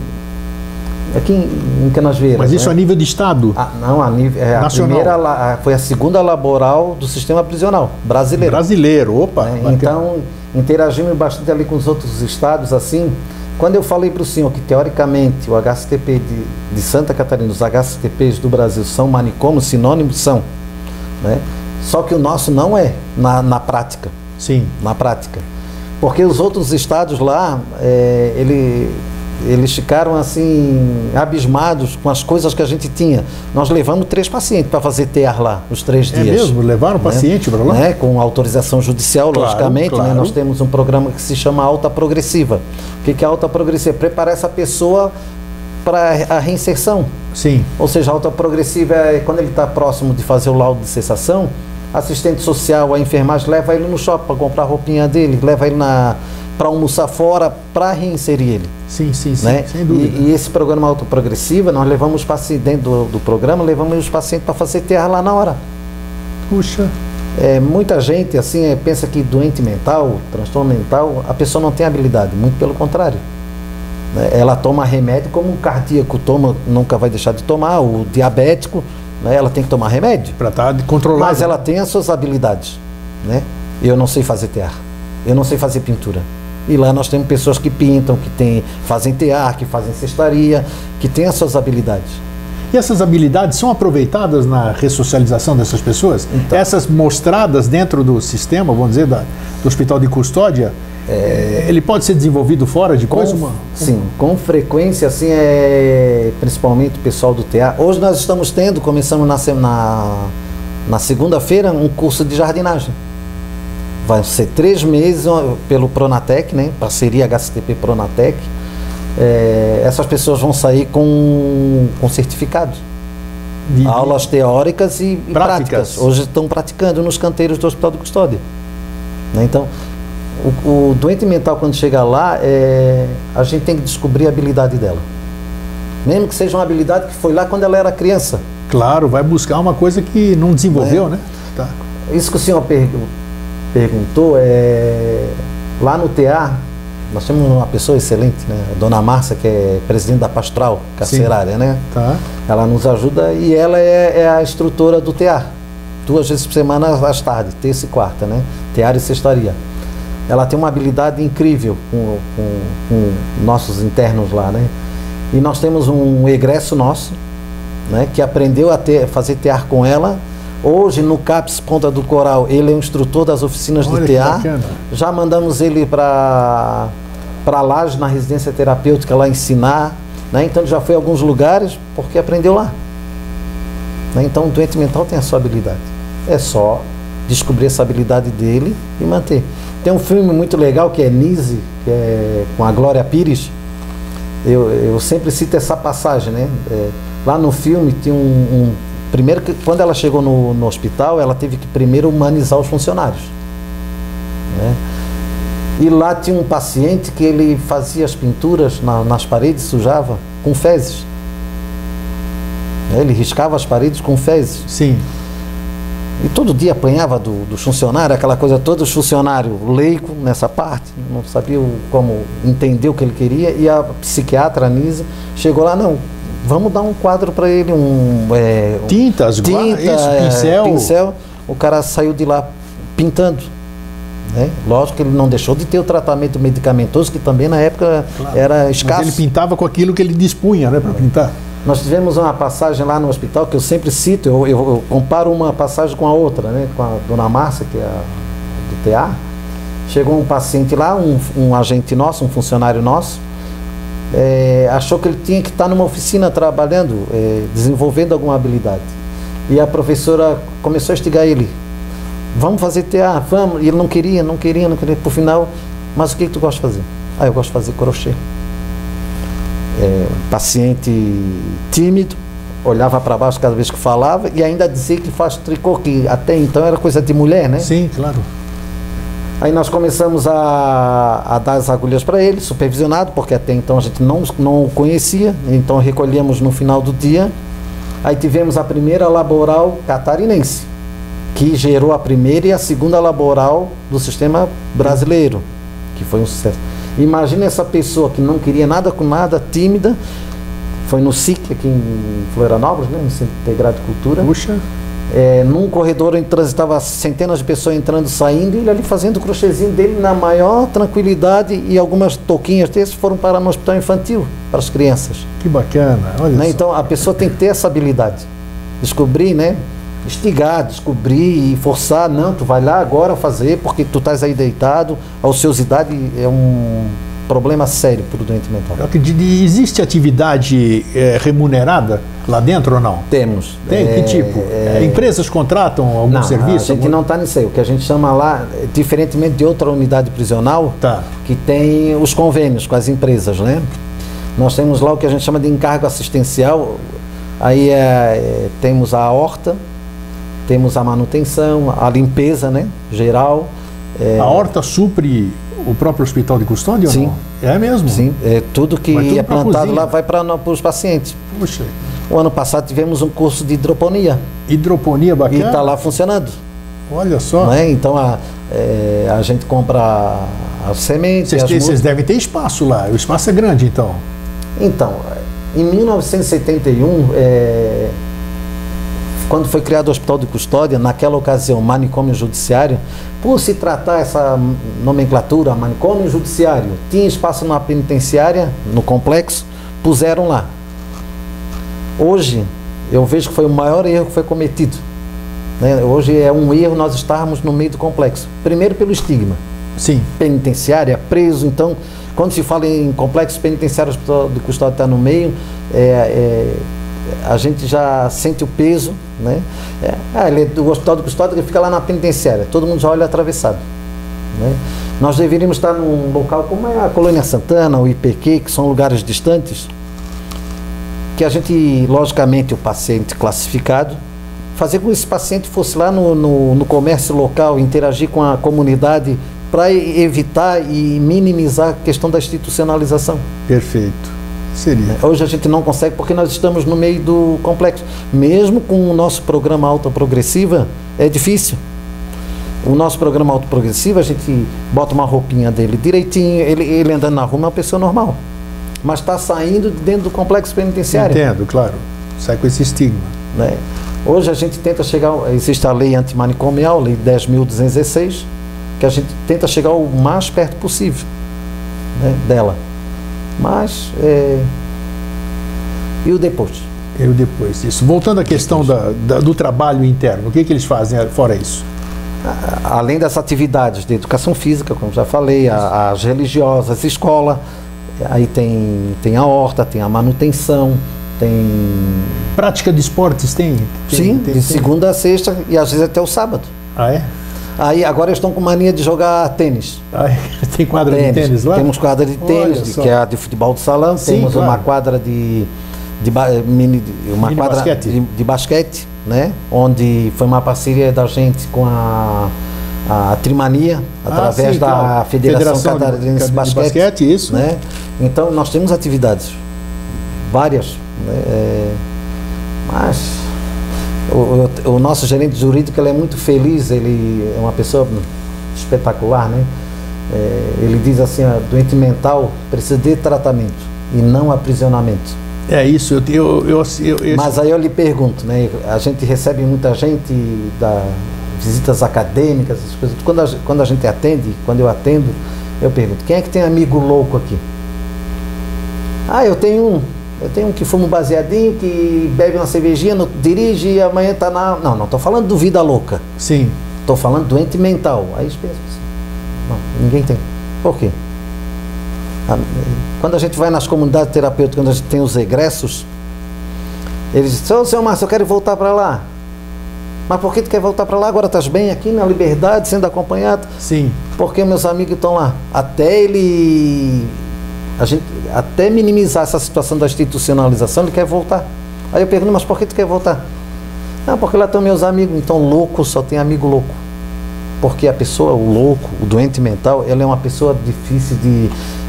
aqui em, em Canasvieiras. Mas isso né? a nível de Estado? Ah, não, a, nível, é, a primeira a, foi a segunda laboral do sistema prisional brasileiro. Brasileiro, opa. É, então, interagimos bastante ali com os outros estados, assim. Quando eu falei para o senhor que, teoricamente, o HCTP de, de Santa Catarina, os HCTPs do Brasil são manicômios, sinônimos são. Né? Só que o nosso não é na, na prática. Sim. Na prática. Porque os outros estados lá, é, ele, eles ficaram assim, abismados com as coisas que a gente tinha. Nós levamos três pacientes para fazer TEAR lá, os três é dias. É mesmo? Levaram né? paciente para lá? Né? Com autorização judicial, claro, logicamente. Claro. Né? Nós temos um programa que se chama Alta Progressiva. O que é alta progressiva? Preparar essa pessoa para a reinserção. Sim. Ou seja, a alta progressiva é quando ele está próximo de fazer o laudo de cessação, assistente social, a enfermagem leva ele no shopping para comprar a roupinha dele, leva ele na para almoçar fora, para reinserir ele. Sim, sim, sim, né? sem dúvida. E, e, esse programa autoprogressiva, nós levamos os pacientes dentro do, do programa, levamos os pacientes para fazer terra lá na hora. Puxa. É, muita gente assim é, pensa que doente mental, transtorno mental, a pessoa não tem habilidade, muito pelo contrário. Né? Ela toma remédio como o cardíaco toma, nunca vai deixar de tomar, o diabético, né? ela tem que tomar remédio. Para estar tá controlado. Mas ela tem as suas habilidades. Né? Eu não sei fazer terra, eu não sei fazer pintura. E lá nós temos pessoas que pintam, que tem, fazem tear, que fazem cestaria, que têm as suas habilidades. E essas habilidades são aproveitadas na ressocialização dessas pessoas? Então, essas mostradas dentro do sistema, vamos dizer, da, do hospital de custódia, é, ele pode ser desenvolvido fora depois? Com, uma, sim, com frequência, assim, é, principalmente o pessoal do TA. Hoje nós estamos tendo, começamos na, na, na segunda-feira, um curso de jardinagem. Vai ser três meses pelo Pronatec, né? Parceria HCTP Pronatec. É, essas pessoas vão sair com, com certificados. De, Aulas teóricas e, e práticas. Hoje estão praticando nos canteiros do Hospital de Custódia. Né? Então, o, o, doente mental, quando chega lá, é, a gente tem que descobrir a habilidade dela. Mesmo que seja uma habilidade que foi lá quando ela era criança. Claro, vai buscar uma coisa que não desenvolveu, é. né? Tá. Isso que o senhor perguntou perguntou, é, lá no TA, nós temos uma pessoa excelente, né? A dona Márcia, que é presidente da Pastoral Carcerária, Sim. né? Tá. Ela nos ajuda e ela é, é, a instrutora do TA. Duas vezes por semana às tardes, terça e quarta, né? Tear e sextaria. Ela tem uma habilidade incrível com, com, com nossos internos lá, né? E nós temos um egresso nosso, né? Que aprendeu a ter, fazer tear com ela Hoje, no CAPS Ponta do Coral, ele é o instrutor das oficinas Olha de TA. Já mandamos ele para para Laje, na residência terapêutica, lá ensinar. Né? Então, ele já foi a alguns lugares porque aprendeu lá. Né? Então, o doente mental tem a sua habilidade. É só descobrir essa habilidade dele e manter. Tem um filme muito legal que é Nise, que é com a Glória Pires. Eu, eu sempre cito essa passagem, né? É, lá no filme tinha um, um Primeiro, que quando ela chegou no, no hospital, ela teve que primeiro humanizar os funcionários. Né? E lá tinha um paciente que ele fazia as pinturas na, nas paredes, sujava com fezes. Né? Ele riscava as paredes com fezes. Sim. E todo dia apanhava do, do funcionário, aquela coisa toda, o funcionário leico nessa parte, não sabia como entender o que ele queria, e a psiquiatra, a Nisa, chegou lá, não, vamos dar um quadro para ele, um é, tintas, tinta, isso, é, pincel. pincel. O cara saiu de lá pintando. Né? Lógico que ele não deixou de ter o tratamento medicamentoso, que também na época claro. era escasso. Mas ele pintava com aquilo que ele dispunha né, para pintar. Nós tivemos uma passagem lá no hospital que eu sempre cito, eu, eu, eu comparo uma passagem com a outra, né? Com a dona Márcia, que é a, do TA. Chegou um paciente lá, um, um agente nosso, um funcionário nosso, é, achou que ele tinha que estar numa oficina trabalhando, é, desenvolvendo alguma habilidade. E a professora começou a instigar ele. Vamos fazer TA, vamos. E ele não queria, não queria, não queria. Por final, mas o que, que tu gosta de fazer? Ah, eu gosto de fazer crochê. É, paciente tímido, olhava para baixo cada vez que falava e ainda dizia que faz tricô, que até então era coisa de mulher, né? Sim, claro. Aí nós começamos a, a dar as agulhas para ele, supervisionado, porque até então a gente não, não o conhecia, então recolhíamos no final do dia. Aí tivemos a primeira laboral catarinense, que gerou a primeira e a segunda laboral do sistema brasileiro, que foi um sucesso. Imagina essa pessoa que não queria nada com nada, tímida, foi no SIC aqui em Florianópolis, né, no Centro Integrado de Cultura. Puxa. É, num corredor onde transitava centenas de pessoas entrando e saindo, e ele ali fazendo o crochêzinho dele na maior tranquilidade e algumas touquinhas desses foram para no hospital infantil, para as crianças. Que bacana, olha Né? Então a pessoa tem que ter essa habilidade. Descobrir, né? Instigar, descobrir e forçar, não, tu vai lá agora fazer porque tu estás aí deitado, a ociosidade é um problema sério para o doente mental. Eu acredito- Existe atividade eh, remunerada lá dentro ou não? Temos. Tem? é, que tipo? é, Empresas contratam algum não, serviço? A gente não está nisso aí. O que a gente chama lá, é, diferentemente de outra unidade prisional, Tá. que tem os convênios com as empresas, né? Nós temos lá o que a gente chama de encargo assistencial. Aí é, é, temos a horta, temos a manutenção, a limpeza, né? Geral. é, A horta supre o próprio hospital de custódia Sim. É mesmo? Sim, é, tudo que tudo é plantado lá vai para os pacientes. Puxa, O ano passado tivemos um curso de hidroponia hidroponia e bacana. está lá funcionando. Olha só. Não é? Então a, é, a gente compra as sementes. Vocês, as têm- vocês devem ter espaço lá. O espaço é grande, então. Então, em 1971, é, quando foi criado o Hospital de Custódia, naquela ocasião, manicômio judiciário, por se tratar essa nomenclatura, manicômio judiciário, tinha espaço na penitenciária, no complexo, puseram lá. Hoje, eu vejo que foi o maior erro que foi cometido. né? Hoje é um erro nós estarmos no meio do complexo. Primeiro pelo estigma Sim. penitenciária, preso. Então, quando se fala em complexo penitenciário, o hospital de custódia está no meio, é, é, a gente já sente o peso, né? É, ah, ele é do hospital de custódia, ele fica lá na penitenciária, todo mundo já olha atravessado. Né? Nós deveríamos estar num local como é a Colônia Santana, o IPQ, que são lugares distantes, que a gente, logicamente, o paciente classificado, fazer com que esse paciente fosse lá no, no, no comércio local, interagir com a comunidade para evitar e minimizar a questão da institucionalização. Perfeito. Seria. Hoje a gente não consegue porque nós estamos no meio do complexo. Mesmo com o nosso programa autoprogressiva, é difícil. O nosso programa autoprogressiva, a gente bota uma roupinha dele direitinho, ele, ele andando na rua é uma pessoa normal. Mas está saindo de dentro do complexo penitenciário. Entendo, claro. Sai com esse estigma. né? Hoje a gente tenta chegar, existe a lei antimanicomial, lei 10.216, que a gente tenta chegar o mais perto possível né, dela. Mas, é, e o depois? Eu depois disso. Voltando à questão da, da- do trabalho interno, o que, que eles fazem fora isso? Além das atividades de educação física, como já falei, a- as religiosas, escola, aí tem, tem a horta, tem a manutenção, tem. Prática de esportes tem? Tem- sim, tem- de tem? segunda a sexta e às vezes até o sábado. Ah, é? Aí agora estão com mania de jogar tênis. Ah? Tem quadra de tênis lá? Temos quadra de tênis, que é a de futebol de salão. Sim, Temos claro. uma quadra de, de, ba- mini, uma Mini quadra basquete. De, de basquete, né? Onde foi uma parceria da gente com a, a Trimania, através Ah, sim, da claro. Federação, de- Catarinense de, de Basquete. basquete, isso. Né? Então nós temos atividades, várias. né? É, mas o, o- o nosso gerente jurídico ele é muito feliz, ele é uma pessoa espetacular, né? É, ele diz assim, ó, doente mental precisa de tratamento e não aprisionamento. É isso. Eu, eu, eu, eu- eu- Mas aí eu lhe pergunto, né? A gente recebe muita gente da visitas acadêmicas, essas coisas. Quando a, quando a gente atende, quando eu atendo, eu pergunto, quem é que tem amigo louco aqui? Ah, eu tenho um. Eu tenho um que fuma um baseadinho, que bebe uma cervejinha, não dirige e amanhã está na. Não, não estou falando do vida louca. Sim. Estou falando doente mental. Aí os pensam assim, não, ninguém tem. Por quê? Ah, quando a gente vai nas comunidades terapêuticas, quando a gente tem os egressos, eles dizem, ô senhor Márcio, eu quero voltar para lá. Mas por que tu quer voltar para lá? Agora estás bem aqui na liberdade, sendo acompanhado? Sim. Porque meus amigos estão lá. Até ele. A gente, até minimizar essa situação da institucionalização, ele quer voltar. Aí eu pergunto, mas por que tu quer voltar? Não, porque lá estão meus amigos. Então, louco só tem amigo louco. Porque a pessoa, o louco, o doente mental, ele é uma pessoa difícil de,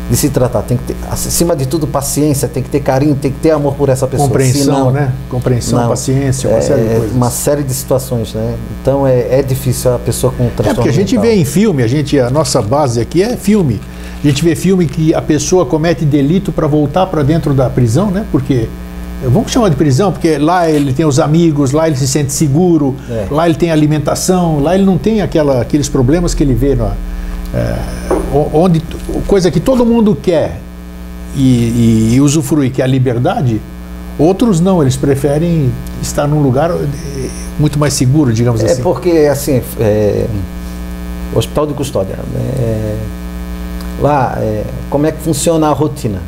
de se tratar. Tem que ter, acima de tudo, paciência, tem que ter carinho, tem que ter amor por essa pessoa. Compreensão, Senão, né? Compreensão, não, paciência, uma é, série de coisas. Uma série de situações, né? Então é, é difícil a pessoa com transtorno É porque a gente mental. vê em filme, a gente a nossa base aqui é filme. A gente vê filme que a pessoa comete delito para voltar para dentro da prisão, né? Porque vamos chamar de prisão, porque lá ele tem os amigos, lá ele se sente seguro, É. lá ele tem alimentação, lá ele não tem aquela, aqueles problemas que ele vê na, é, onde coisa que todo mundo quer e, e, e usufrui, que é a liberdade. Outros não, eles preferem estar num lugar eh, muito mais seguro, digamos É assim. porque, assim, é, hospital de custódia, né, lá, é, como é que funciona a rotina?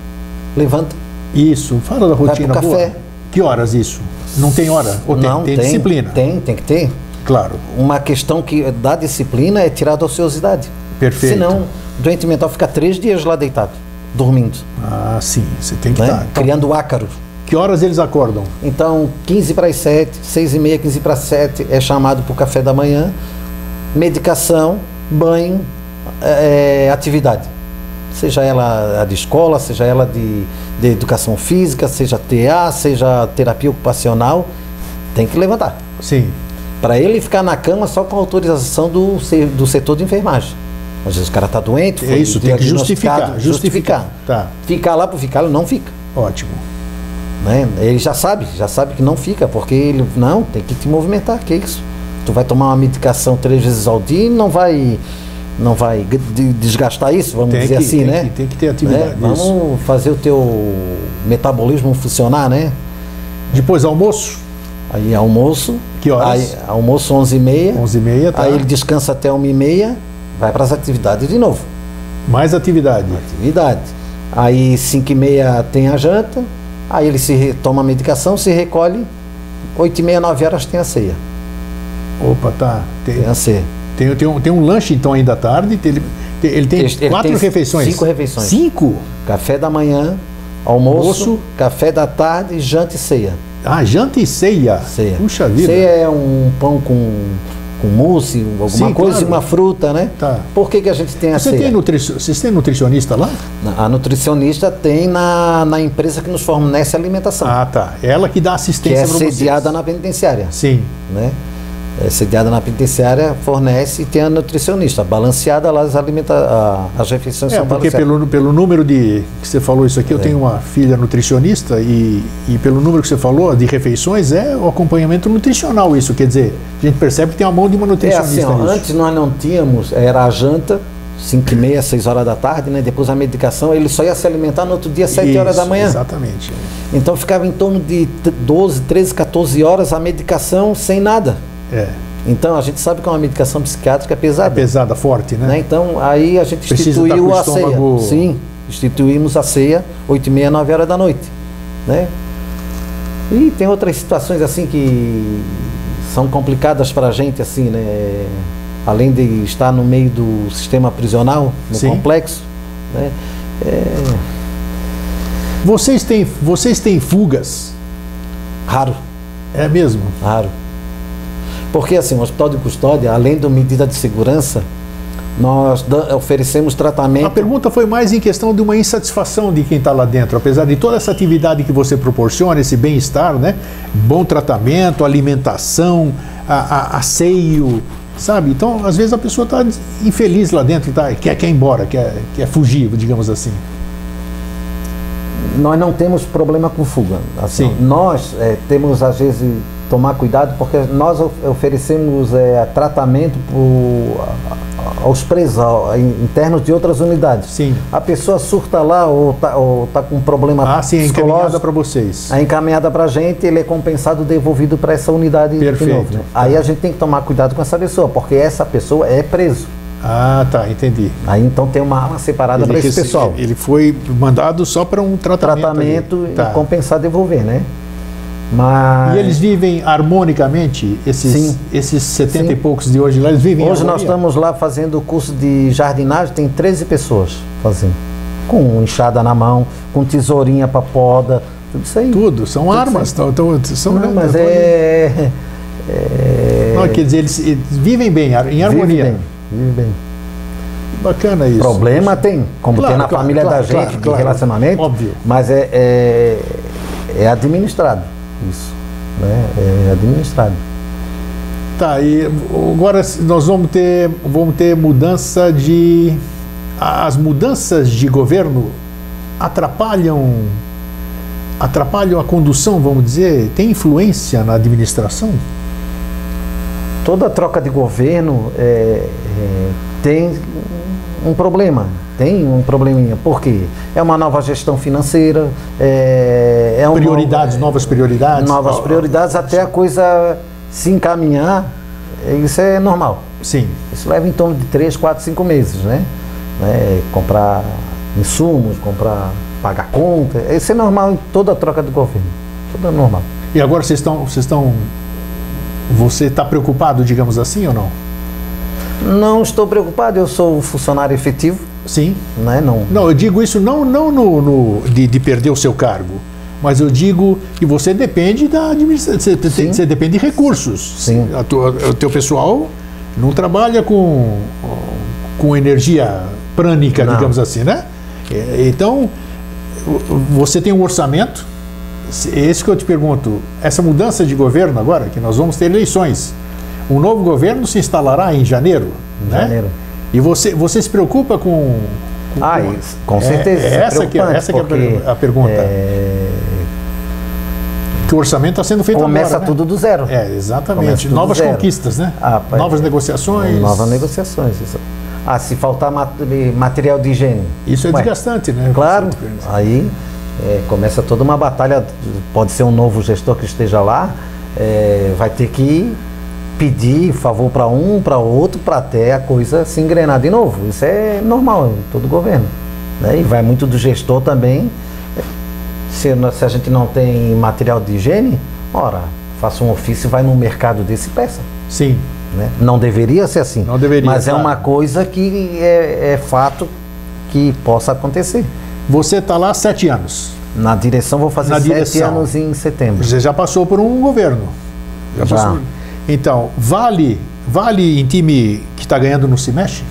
Levanta, Isso, fala da rotina pro boa. café. Que horas isso? Não tem hora? Ou tem? não tem, disciplina? Tem, tem que ter. Claro. Uma questão que da disciplina é tirar a ociosidade. Perfeito. Senão, o doente mental fica três dias lá deitado, dormindo, Ah, sim, você tem que né? estar. Então, criando ácaro. que horas eles acordam? Então, 15 para as 7, 6 e meia, 15 para as 7 é chamado para o café da manhã, medicação, banho, é, atividade. Seja ela a de escola, seja ela de, de educação física, seja TA, seja terapia ocupacional, tem que levantar. Sim. Para ele ficar na cama só com autorização do, do setor de enfermagem. Às vezes o cara está doente, É foi isso, tem que justificar. Justificar. Tá, Ficar lá por ficar, ele não fica. ótimo. Né? Ele já sabe, já sabe que não fica, porque ele não tem que te movimentar, que isso? Tu vai tomar uma medicação três vezes ao dia e não vai, não vai desgastar isso, vamos Tem dizer que- assim, tem né? que- tem que ter atividade, Né? Vamos fazer o teu metabolismo funcionar, né? Depois almoço, Aí almoço, Que horas? aí almoço 11h30, 11h30, tá? aí ele descansa até 1h30, vai para as atividades de novo. Mais atividade. Atividade. Aí 5h30 tem a janta, aí ele se toma a medicação, se recolhe, 8h30, 9 horas tem a ceia. Opa, tá. Tem, Tem a ceia. Tem, tem, um, tem um lanche então ainda à tarde. Ele, tem- ele tem Ele- quatro tem refeições. cinco refeições. Cinco? Café da manhã, almoço, Almoço. café da tarde, janta e ceia. Ah, janta e ceia. ceia. Puxa vida. Ceia é um pão com, com mousse, alguma Sim, coisa claro. e uma fruta, né? Tá. Por que, que a gente tem a Você ceia? tem nutri... Vocês têm nutricionista lá? A nutricionista tem na, na empresa que nos fornece alimentação, Ah, tá. Ela que dá assistência é para vocês. sediada na penitenciária. Sim. né? É sediada na penitenciária, fornece e tem a nutricionista. Balanceada lá as, alimenta a- as refeições É, são porque pelo, pelo número de que você falou isso aqui, É. eu tenho uma filha nutricionista e, e pelo número que você falou de refeições, é o acompanhamento nutricional isso. Quer dizer, a gente percebe que tem a mão de uma É nutricionista assim, ó, antes nós não tínhamos, era a janta, 5 e meia, 6 horas da tarde, né? Depois a medicação, ele só ia se alimentar no outro dia, 7 horas da manhã. Exatamente. Então ficava em torno de t- 12, 13, 14 horas a medicação sem nada. É. Então a gente sabe que é uma medicação psiquiátrica pesada. Pesada, forte, né? né? Então aí a gente Precisa instituiu o a ceia. Sim, instituímos a ceia 8 e meia, 9 horas da noite. Né? E tem outras situações assim que são complicadas para a gente, assim, né? Além de estar no meio do sistema prisional, no Sim. complexo, né? É Vocês têm, vocês têm fugas? raro, É mesmo? raro. Porque assim, o hospital de custódia, além da medida de segurança, nós oferecemos tratamento. A pergunta foi mais em questão de uma insatisfação de quem está lá dentro, apesar de toda essa atividade que você proporciona, esse bem-estar, né? Bom tratamento, alimentação, a, a- asseio, sabe? Então, às vezes a pessoa está infeliz lá dentro, tá? quer, quer ir embora, quer, quer fugir, digamos assim. nós não temos problema com fuga. Assim, Sim. Nós eh, temos, às vezes, tomar cuidado porque nós of- oferecemos eh, tratamento a- aos presos internos de outras unidades. Sim. A pessoa surta lá ou está tá com um problema ah, sim, encaminhada para vocês. É encaminhada para a gente, ele é compensado, devolvido para essa unidade Perfeito. de novo. Né? Aí a gente tem que tomar cuidado com essa pessoa, porque essa pessoa é preso. Ah, tá, entendi. Aí então tem uma arma separada para esse pessoal. Ele foi mandado só para um tratamento. Tratamento tá. e compensar devolver, né? Mas... E eles vivem harmonicamente, esses, Sim. esses 70 Sim. e poucos de hoje lá, eles vivem Hoje nós estamos lá fazendo o curso de jardinagem, tem 13 pessoas fazendo. Com enxada na mão, com tesourinha para poda, tudo isso aí. Tudo, são tudo armas. Tão, tão, são, Não, mas é, é... Não, quer dizer, eles, eles vivem bem, em harmonia. Vive bem, vive bem. Bacana isso. Problema tem, como claro, tem na claro, família claro, da gente, de relacionamento. Óbvio. Mas é, é, é administrado isso, né? É administrado. Tá, e agora nós vamos ter, vamos ter mudança de. As mudanças de governo atrapalham atrapalham a condução, vamos dizer, tem influência na administração? Toda troca de governo é, é, tem um problema tem um probleminha. Por quê? É uma nova gestão financeira, é, é um prioridades, novas prioridades. Novas prioridades, até a coisa se encaminhar, isso é normal. Sim. Isso leva em torno de 3, 4, 5 meses, né? né? Comprar insumos, comprar, pagar conta, isso é normal em toda troca de governo. Tudo é normal. E agora vocês estão, vocês estão, você está preocupado, digamos assim, ou não? Não estou preocupado, eu sou funcionário efetivo Sim. Né? Não, não eu digo isso não, não no, no de, de, perder o seu cargo, mas eu digo que você depende da administração, você, você depende de recursos. Sim. A tua, o teu pessoal não trabalha com, com energia prânica, não. digamos assim, né? É, então, você tem um orçamento, esse que eu te pergunto, essa mudança de governo agora, que nós vamos ter eleições, um novo governo se instalará em janeiro, em né? janeiro. E você, você se preocupa com. com ah, isso, com certeza. É, é essa que, é, essa que é a pergunta. É... Que o orçamento está sendo feito Começa agora, né? tudo do zero. É, exatamente. Novas conquistas, né? Ah, novas negociações. Novas negociações. Isso. Ah, se faltar material de higiene. Isso é Ué, desgastante, né? Claro. Aí é, começa toda uma batalha. Pode ser um novo gestor que esteja lá, é, vai ter que pedir favor para um, para outro, para até a coisa se engrenar de novo. Isso é normal em todo governo. Né? E vai muito do gestor também. Se, se a gente não tem material de higiene, ora, faça um ofício, vai no mercado desse e peça. Sim. Né? Não deveria ser assim. Não deveria. Mas é uma coisa que é, é fato que possa acontecer. Você está lá há sete anos. Na direção, vou fazer Na sete direção. anos em setembro. Você já passou por um governo. Já, já. passou. Então, vale, vale em time que está ganhando não se mexe?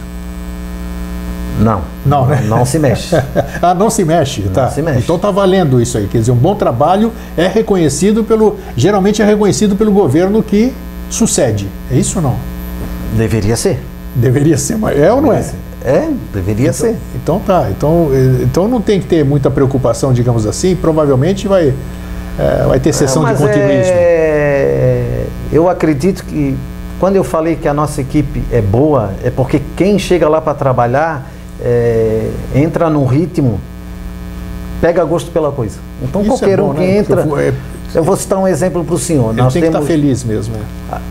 Não. Não, né? Não, se mexe. ah, não se mexe, não tá. Se mexe. Então tá valendo isso aí. Quer dizer, um bom trabalho é reconhecido pelo. Geralmente é reconhecido pelo governo que sucede. É isso ou não? Deveria ser. Deveria ser, mas é ou não é? É, deveria então, ser. Então tá. Então, então não tem que ter muita preocupação, digamos assim. Provavelmente vai, é, vai ter sessão é, de continuismo. É eu acredito que quando eu falei que a nossa equipe é boa, é porque quem chega lá para trabalhar é, entra num ritmo, pega gosto pela coisa. Então Isso qualquer é bom, um que né? entra. Eu, é, eu, vou citar um exemplo para o senhor. Nós tem temos, que estar feliz mesmo.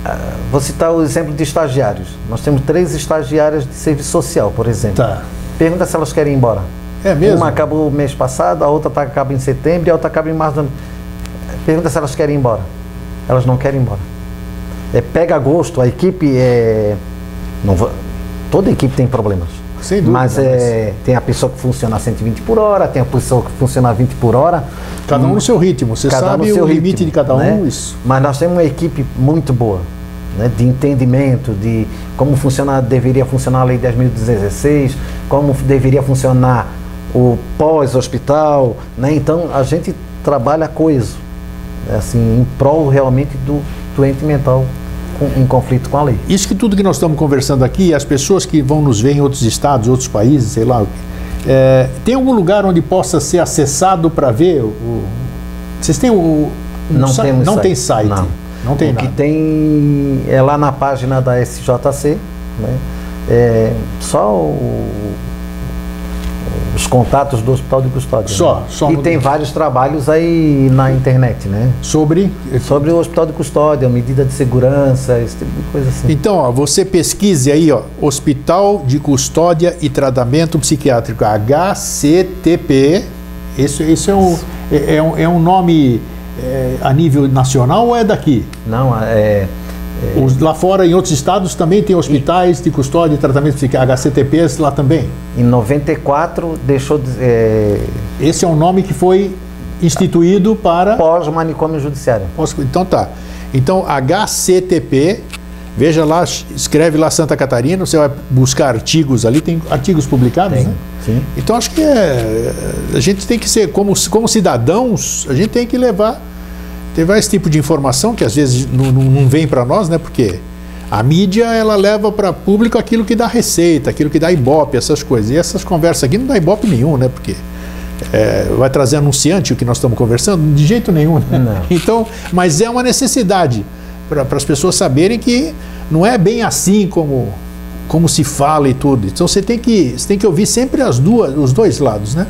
É. Vou citar o exemplo de estagiários. Nós temos três estagiárias de serviço social, por exemplo. Tá. Pergunta se elas querem ir embora. É mesmo? Uma acabou o mês passado, a outra tá, acaba em setembro e a outra acaba em março. Pergunta se elas querem ir embora. Elas não querem ir embora é, pega gosto, a equipe é. Não, toda equipe tem problemas. Sem dúvida, mas, é, mas tem a pessoa que funciona a 120 por hora, tem a pessoa que funciona a 20 por hora. Cada um no seu ritmo, você cada sabe um o limite ritmo, de cada um. Né? Isso. Mas nós temos uma equipe muito boa, né? de entendimento, de como funciona, deveria funcionar a Lei 10.016, como deveria funcionar o pós-hospital. Né? Então a gente trabalha coeso, assim, em prol realmente do doente mental em conflito com a lei. Isso que tudo que nós estamos conversando aqui, as pessoas que vão nos ver em outros estados, outros países, sei lá, é, tem algum lugar onde possa ser acessado para ver? O, vocês têm o. não site? temos não site. tem site. Não. Não tem o nada. que tem é lá na página da SJC, né? É, só o, os contatos do Hospital de Custódia. Só, né? só E tem vários trabalhos aí na internet, né? Sobre. Sobre o Hospital de Custódia, medida de segurança, esse tipo de coisa assim. Então, ó, você pesquise aí, ó, Hospital de Custódia e Tratamento Psiquiátrico, HCTP. Esse, esse é, um, é, é um, é um nome é, a nível nacional ou é daqui? Não, é, Os- lá fora, em outros estados, também tem hospitais de custódia e tratamento psiquiátrico, HCTPs lá também. em 94 deixou de, é, Esse é um nome que foi instituído para. pós-manicômio judiciário. Posso- Então tá. Então HCTP, veja lá, escreve lá Santa Catarina, você vai buscar artigos ali, tem artigos publicados, Tem, né? sim. Então acho que é, a gente tem que ser, como, como cidadãos, a gente tem que levar, levar esse tipo de informação que às vezes não, não- não vem para nós, né? Porque a mídia ela leva para público aquilo que dá receita, aquilo que dá ibope, essas coisas. E essas conversas aqui não dá ibope nenhum, né? Porque é, vai trazer anunciante o que nós estamos conversando? De jeito nenhum, né? Não. Então, mas é uma necessidade para as pessoas saberem que não é bem assim como, como se fala e tudo. Então você tem que, você tem que ouvir sempre as duas, os dois lados, né?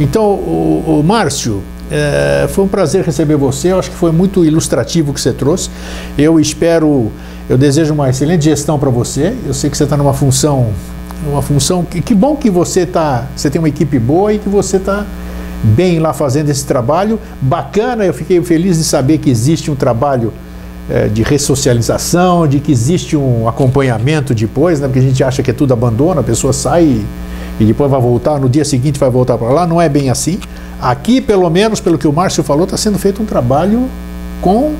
Então, o, o Márcio, é, foi um prazer receber você. Eu acho que foi muito ilustrativo o que você trouxe. Eu espero, eu desejo uma excelente gestão para você. Eu sei que você está numa função, uma função que, que bom que você tá, você tem uma equipe boa e que você está bem lá fazendo esse trabalho. Bacana. Eu fiquei feliz de saber que existe um trabalho é, de ressocialização, de que existe um acompanhamento depois, né? Porque a gente acha que é tudo abandono, a pessoa sai e, e depois vai voltar, no dia seguinte vai voltar para lá. Não é bem assim. Aqui, pelo menos, pelo que o Márcio falou, está sendo feito um trabalho com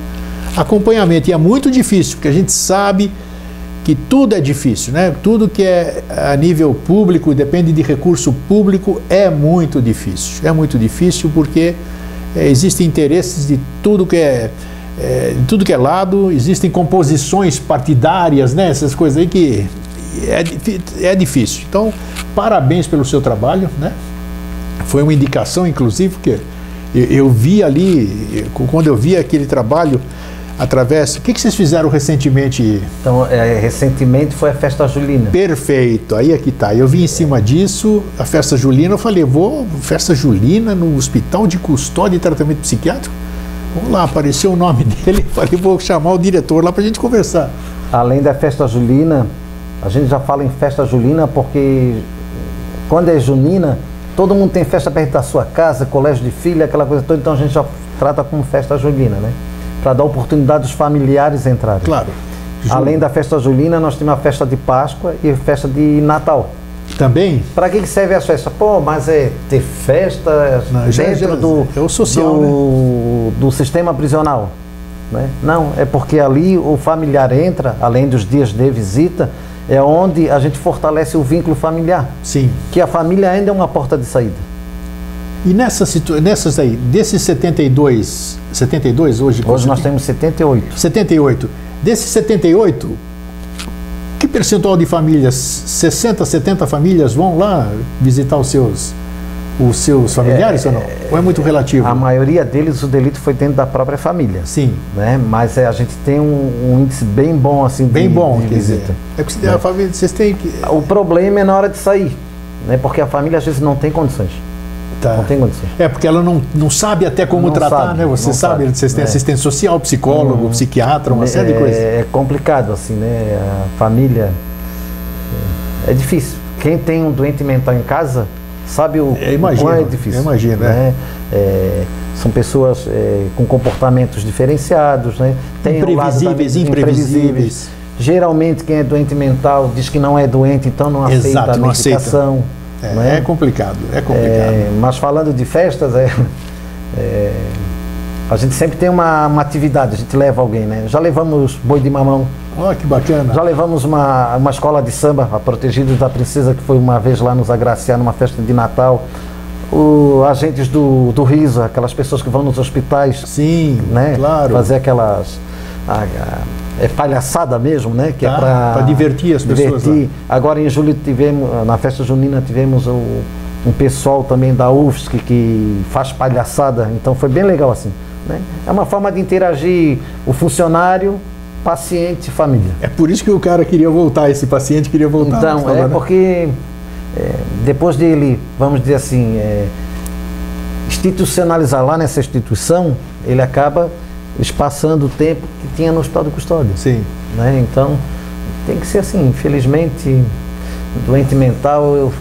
acompanhamento. E é muito difícil, porque a gente sabe que tudo é difícil, né? Tudo que é a nível público, depende de recurso público, é muito difícil. É muito difícil porque é, existem interesses de tudo que é, é, de tudo que é lado, existem composições partidárias, né? Essas coisas aí que é, é difícil. Então, parabéns pelo seu trabalho, né? Foi uma indicação, inclusive, que eu, eu vi ali, quando eu vi aquele trabalho através. O que, que vocês fizeram recentemente? Então, é, recentemente foi a festa julina. Perfeito, aí é que tá. Eu vi em cima disso, a festa julina, eu falei, vou, festa julina no Hospital de Custódia e Tratamento Psiquiátrico? Vamos lá, apareceu o nome dele, falei, vou chamar o diretor lá pra gente conversar. Além da festa julina, a gente já fala em festa julina porque quando é junina, todo mundo tem festa perto da sua casa, colégio de filha, aquela coisa toda, então a gente já trata como festa julina, né? Para dar oportunidade dos familiares entrarem. Claro. Além da festa julina, nós temos a festa de Páscoa e a festa de Natal. Também? Para que, que serve as festas? Pô, mas é ter festa Não, já- dentro já- do, é o social, do, do sistema prisional. Né? Não, é porque ali o familiar entra, além dos dias de visita, é onde a gente fortalece o vínculo familiar. Sim. Que a família ainda é uma porta de saída. E nessa situ... nessas aí, desses 72, 72 hoje? Hoje nós temos 78. 78. Desses 78, que percentual de famílias, 60, 70 famílias vão lá visitar os seus, os seus familiares ou não? Ou é muito relativo? A maioria deles, o delito foi dentro da própria família. Sim, Né? Mas é, a gente tem um, um índice bem bom assim bem de, bom. de quer dizer, visita. é porque a família, vocês têm que. O problema é na hora de sair, né? Porque a família às vezes não tem condições. Tá. Não tem condições. É porque ela não, não sabe até como Não tratar, sabe, né? Você sabe, sabe. vocês têm É. assistente social, psicólogo, psiquiatra, uma série de é, coisas. É complicado, assim, né? A família. É, é difícil. Quem tem um doente mental em casa sabe o, o imagino, quão é difícil. imagino, né? É, são pessoas é, com comportamentos diferenciados, né? Tem um Imprevisíveis, também- imprevisíveis. Geralmente quem é doente mental diz que não é doente, então não aceita Exato, a não aceita. medicação. É, né? é complicado, é complicado. É, mas falando de festas, é, é, a gente sempre tem uma, uma atividade, a gente leva alguém, né? Já levamos boi de mamão, Ó, que bacana. já levamos uma, uma escola de samba, a Protegidos da Princesa, que foi uma vez lá nos agraciar numa festa de Natal. O, agentes do, do riso, aquelas pessoas que vão nos hospitais, Sim, né? claro. Fazer aquelas. a- a- é palhaçada mesmo, né? Que Tá, é para divertir as pessoas divertir. Agora em julho tivemos, na festa junina tivemos o, um pessoal também da UFSC que faz palhaçada, então foi bem legal assim. Né? É uma forma de interagir o funcionário paciente e família. É por isso que o cara queria voltar, esse paciente queria voltar. Então, falou, é né? porque é, depois dele, vamos dizer assim, é, institucionalizar lá nessa instituição, ele acaba espaçando o tempo que tinha no hospital de custódia. Sim. Né? Então, tem que ser assim. Infelizmente, doente mental eu,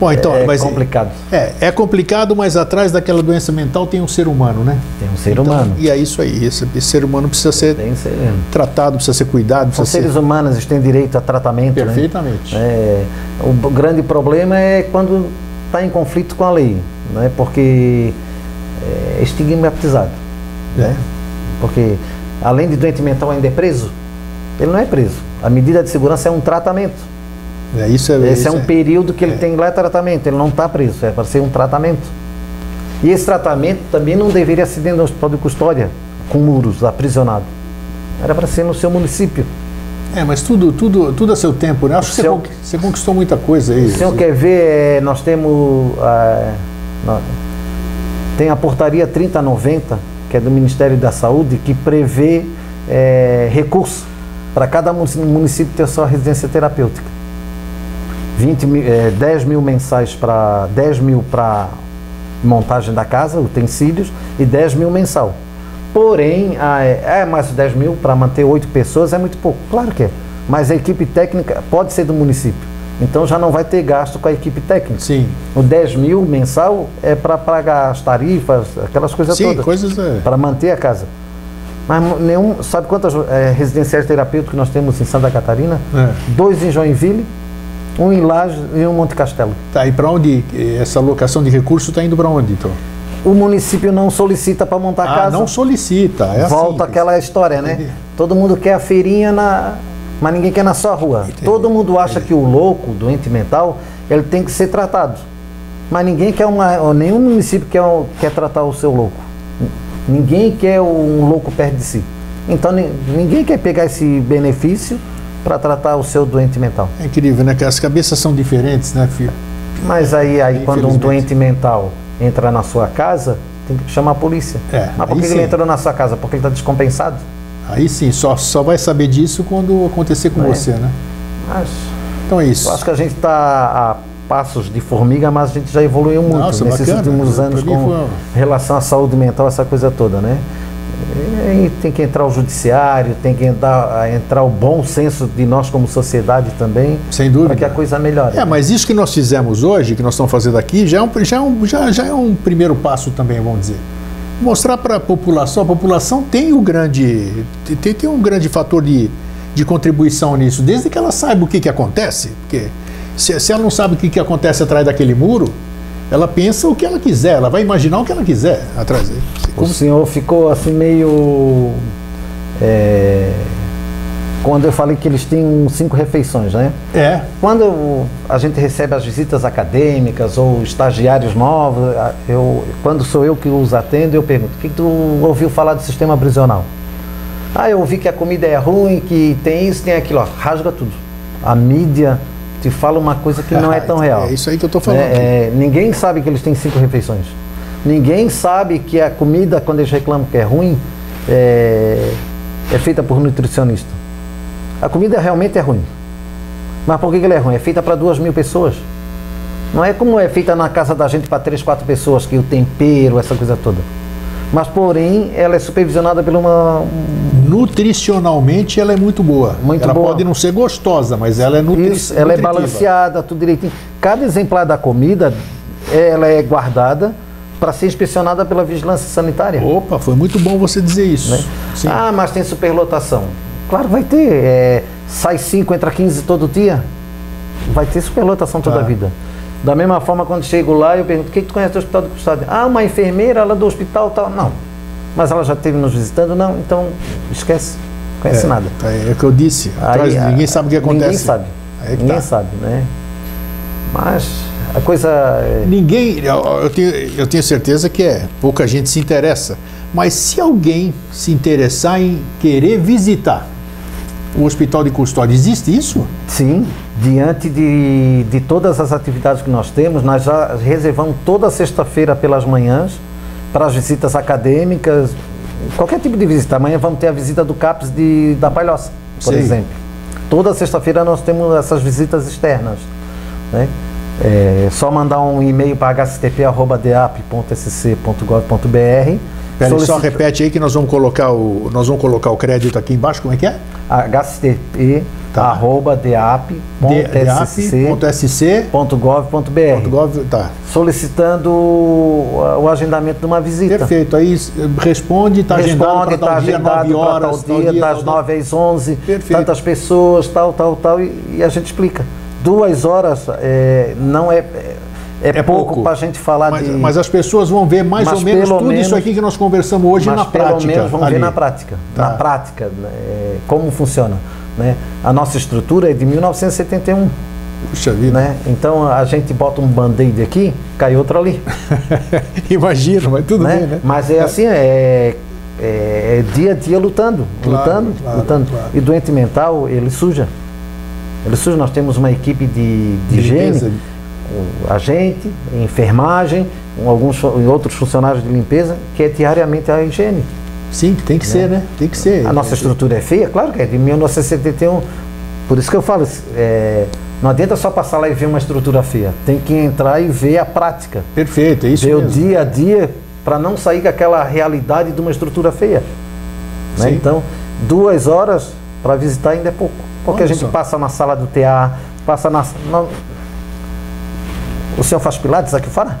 Bom, então, é mas complicado. É, é complicado, mas atrás daquela doença mental tem um ser humano, né? Tem um ser Então, humano. E é isso aí. Esse, esse ser humano precisa ser ser, tratado, precisa ser cuidado, são precisa seres ser. humanos, eles têm direito a tratamento. né? Perfeitamente. É, o grande problema é quando está em conflito com a lei, né? porque é estigmatizado. Né? Porque além de doente mental ainda é preso, ele não é preso. A medida de segurança é um tratamento. É, isso é, Esse isso é um período que ele tem lá é tratamento, ele não está preso, é para ser um tratamento. E esse tratamento também não deveria ser dentro do hospital de custódia, com muros, aprisionado. Era para ser no seu município. É, mas tudo, tudo, tudo a seu tempo, né? Acho que você, você conquistou muita coisa aí. O senhor quer ver, é, nós temos. ah, tem a portaria 3090, que é do Ministério da Saúde, que prevê é, recurso para cada município ter sua residência terapêutica. 20 mil, é, 10 mil mensais para 10 mil para montagem da casa, utensílios, e 10 mil mensal. Porém, é, é mais 10 mil para manter oito pessoas é muito pouco. Claro que é. Mas a equipe técnica pode ser do município. Então já não vai ter gasto com a equipe técnica. Sim. O 10 mil mensal é para pagar as tarifas, aquelas coisas Sim, todas. coisas. É. Para manter a casa. Mas nenhum. Sabe quantas eh, residenciais terapêuticas nós temos em Santa Catarina? É. Dois em Joinville, um em Lages e um em Monte Castelo. Tá, e para onde essa alocação de recurso está indo para onde, então? O município não solicita para montar Ah, casa. não solicita. É Volta assim. aquela história, né? Entendi. Todo mundo quer a feirinha na. Mas ninguém quer na sua rua. Todo mundo acha que o louco, o doente mental, ele tem que ser tratado. Mas ninguém quer uma. Nenhum município quer, quer tratar o seu louco. Ninguém quer um louco perto de si. Então ni- ninguém quer pegar esse benefício para tratar o seu doente mental. É incrível, né? Que as cabeças são diferentes, né, filho? Mas aí, aí quando um doente mental entra na sua casa, tem que chamar a polícia. É, Mas por que sim. ele entrou na sua casa? Porque ele está descompensado? Aí sim, só, só vai saber disso quando acontecer com É. você, né? Mas Então é isso. eu acho que a gente está a passos de formiga, mas a gente já evoluiu muito Nossa, nesses bacana. últimos anos Pra mim com relação à saúde mental, essa coisa toda, né? E aí tem que entrar o judiciário, tem que entrar, entrar o bom senso de nós como sociedade também, Sem dúvida. para que a coisa melhore. É, mas isso que nós fizemos hoje, que nós estamos fazendo aqui, já é um, já é um, já, já é um primeiro passo também, vamos dizer. Mostrar para a população, a população tem o grande, tem, tem um grande fator de, de contribuição nisso, desde que ela saiba o que, que acontece. Porque se, se ela não sabe o que, que acontece atrás daquele muro, ela pensa o que ela quiser, ela vai imaginar o que ela quiser atrás dele. O senhor ficou assim meio. é, quando eu falei que eles têm cinco refeições, né? É, Quando a gente recebe as visitas acadêmicas ou estagiários novos, eu, quando sou eu que os atendo, eu pergunto: o que, que tu ouviu falar do sistema prisional? Ah, eu ouvi que a comida é ruim, que tem isso, tem aquilo, ó, rasga tudo. A mídia te fala uma coisa que não é tão real. É isso aí que eu estou falando. É, é, ninguém sabe que eles têm cinco refeições. Ninguém sabe que a comida, quando eles reclamam que é ruim, é, é feita por nutricionista. A comida realmente é ruim. Mas por que que ela é ruim? É feita para duas mil pessoas. Não é como é feita na casa da gente para três, quatro pessoas, que o tempero, essa coisa toda. Mas, porém, ela é supervisionada por uma. Nutricionalmente ela é muito boa. Muito ela boa. pode não ser gostosa, mas ela é nutri Isso, ela é nutritiva. balanceada, tudo direitinho. Cada exemplar da comida, ela é guardada para ser inspecionada pela vigilância sanitária. Opa, foi muito bom você dizer isso. né? Ah, mas tem superlotação. Claro, vai ter. é, sai 5, entra 15 todo dia. Vai ter superlotação toda Tá. a vida. Da mesma forma, quando chego lá, eu pergunto: o que, que tu conhece do hospital de custódia? Ah, uma enfermeira lá do hospital tal. Não. Mas ela já esteve nos visitando? Não. Então, esquece. Conhece é, nada. tá, É o que eu disse. Atrás, Aí, ninguém a- sabe o que acontece. Ninguém sabe. É ninguém tá. sabe, né? Mas a coisa. é- Ninguém, eu, eu tenho, eu tenho certeza que é, pouca gente se interessa. Mas se alguém se interessar em querer visitar o hospital de custódia, existe isso? Sim, diante de, de todas as atividades que nós temos, nós já reservamos toda sexta-feira pelas manhãs para as visitas acadêmicas, Qualquer tipo de visita. Amanhã vamos ter a visita do CAPS de, da Palhoça, por Sim. exemplo. Toda sexta-feira nós temos essas visitas externas. Né? É só mandar um e-mail para hctp.deap.sc.gov.br. Peraí, só solicita- repete aí que nós vamos colocar o, nós vamos colocar o crédito aqui embaixo, como é que é? hctp Tá. arroba deap.sc.gov.br deap.sc.gov, tá. solicitando o, o agendamento de uma visita. Perfeito. Aí responde, está agendado Responde, para está tal dia, agendado 9 para horas, tal dia, das 9 às 11, Perfeito. tantas pessoas, tal, tal, tal, e, e a gente explica. Duas horas é, não é, é, É pouco pouco. para a gente falar Mas, de... mas as pessoas vão ver mais ou menos pelo tudo isso menos- aqui que nós conversamos hoje na pelo prática. menos vamos ver ali. na prática. Tá. Na prática, é, como funciona. Né? A nossa estrutura é de 1971. Puxa vida. Né? Então a gente bota um band-aid aqui, cai outro ali. Imagina, mas tudo né? bem, né? Mas é assim, é, é- é dia a dia lutando, Claro, lutando, claro, lutando. claro. E doente mental, ele suja. Ele suja. Nós temos uma equipe de, de De higiene, limpeza. o agente, enfermagem, alguns outros funcionários de limpeza, que é diariamente a higiene. Sim, tem que ser, né? Tem que ser. A nossa estrutura é feia? Claro que é, de 1971. Por isso que eu falo, é, não adianta só passar lá e ver uma estrutura feia. Tem que entrar e ver a prática. Perfeito, é isso ver o mesmo. dia a dia para não sair com aquela realidade de uma estrutura feia. né? Então, duas horas para visitar ainda é pouco. Porque Olha a gente só. passa na sala do TA, passa na, na- O senhor faz pilates aqui fora?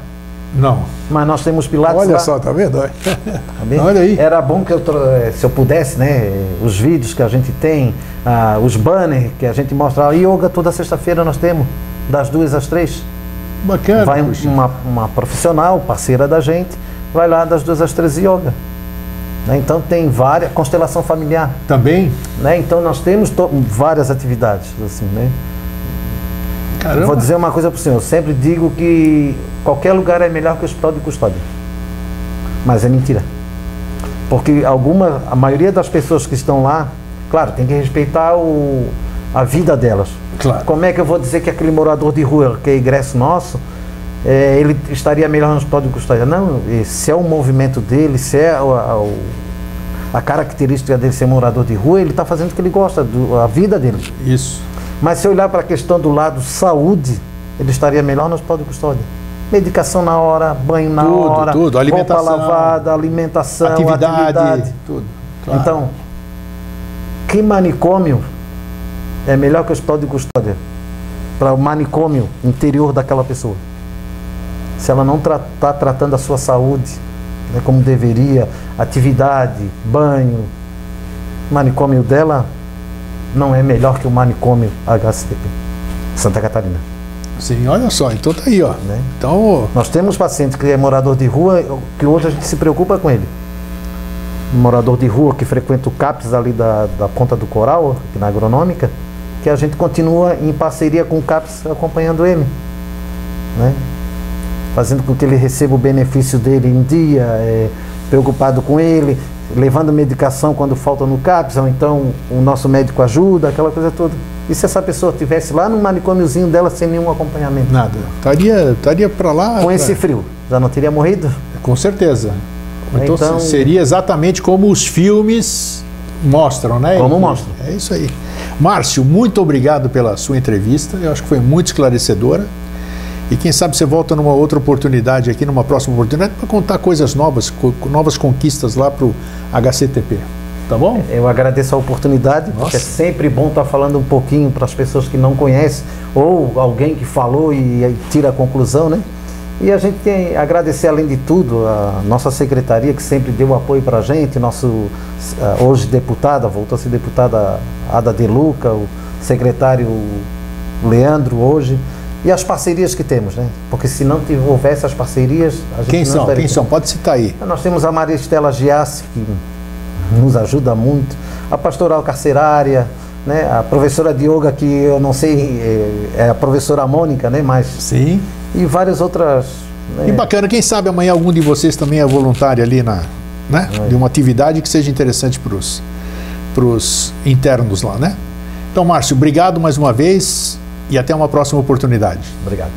Não. Mas nós temos pilates Olha lá. só, tá vendo? Tá bem? Olha aí. Era bom que eu, eh, se eu pudesse, né, os vídeos que a gente tem, ah, os banners que a gente mostra. A yoga toda sexta-feira nós temos, das duas às três. Bacana. vai um- uma, uma profissional, parceira da gente, vai lá das duas às três yoga. Né? Então tem várias, constelação familiar. Também? Né? Então nós temos várias atividades. Assim, né? Caramba. Vou dizer uma coisa para o senhor, eu sempre digo que qualquer lugar é melhor que o hospital de custódia. Mas é mentira. Porque alguma, a maioria das pessoas que estão lá, claro, tem que respeitar o, a vida delas. Claro. Como é que eu vou dizer que aquele morador de rua, que é ingresso nosso, é, ele estaria melhor no hospital de custódia? Não, se é o movimento dele, se é o- a, o- a característica dele ser morador de rua, ele está fazendo o que ele gosta, do, a vida dele. Isso. Mas se olhar para a questão do lado saúde, ele estaria melhor no hospital de custódia. Medicação na hora, banho na Tudo, hora, tudo, alimentação, roupa lavada, alimentação, atividade, atividade. tudo. Claro. Então, que manicômio é melhor que o hospital de custódia para o manicômio interior daquela pessoa? Se ela não está tratando a sua saúde né, como deveria, atividade, banho, o manicômio dela não é melhor que o manicômio HCTP, Santa Catarina. Sim, olha só, então tá aí, ó. Né? Então, Nós temos paciente que é morador de rua, que hoje a gente se preocupa com ele. Um morador de rua que frequenta o CAPS ali da, da Ponta do Coral, aqui na agronômica, que a gente continua em parceria com o CAPS acompanhando ele. Né? Fazendo com que ele receba o benefício dele em dia, é, preocupado com ele, levando medicação quando falta no CAPS, ou então o nosso médico ajuda, aquela coisa toda. E se essa pessoa estivesse lá no manicômiozinho dela sem nenhum acompanhamento? nada. Estaria, estaria para lá. Com pra- esse frio, já não teria morrido? Com certeza. Então, Então- seria exatamente como os filmes mostram, né? Como mostram. É isso aí. Márcio, muito obrigado pela sua entrevista. Eu acho que foi muito esclarecedora. E quem sabe você volta numa outra oportunidade aqui, numa próxima oportunidade, para contar coisas novas, novas conquistas lá para o HCTP. Tá bom? Eu agradeço a oportunidade, Nossa. porque é sempre bom estar falando um pouquinho para as pessoas que não conhecem, ou alguém que falou e, tira a conclusão, né? E a gente tem agradecer, além de tudo, a nossa secretaria, que sempre deu apoio para a gente, nosso ah, hoje deputada, voltou a ser deputada Ada De Luca, o secretário Leandro hoje, e as parcerias que temos, né? Porque se não houvesse as parcerias, a gente Quem não são? Quem são? Pode citar aí. Nós temos a Maria Estela Giassi, que nos ajuda muito, a pastoral carcerária, né? a professora de yoga, que eu não sei, é- é a professora Mônica, né? Mas, Sim. e várias outras. né? E bacana, quem sabe amanhã algum de vocês também é voluntário ali na, né? De uma atividade que seja interessante para os internos lá, né? Então, Márcio, obrigado mais uma vez e até uma próxima oportunidade. Obrigado.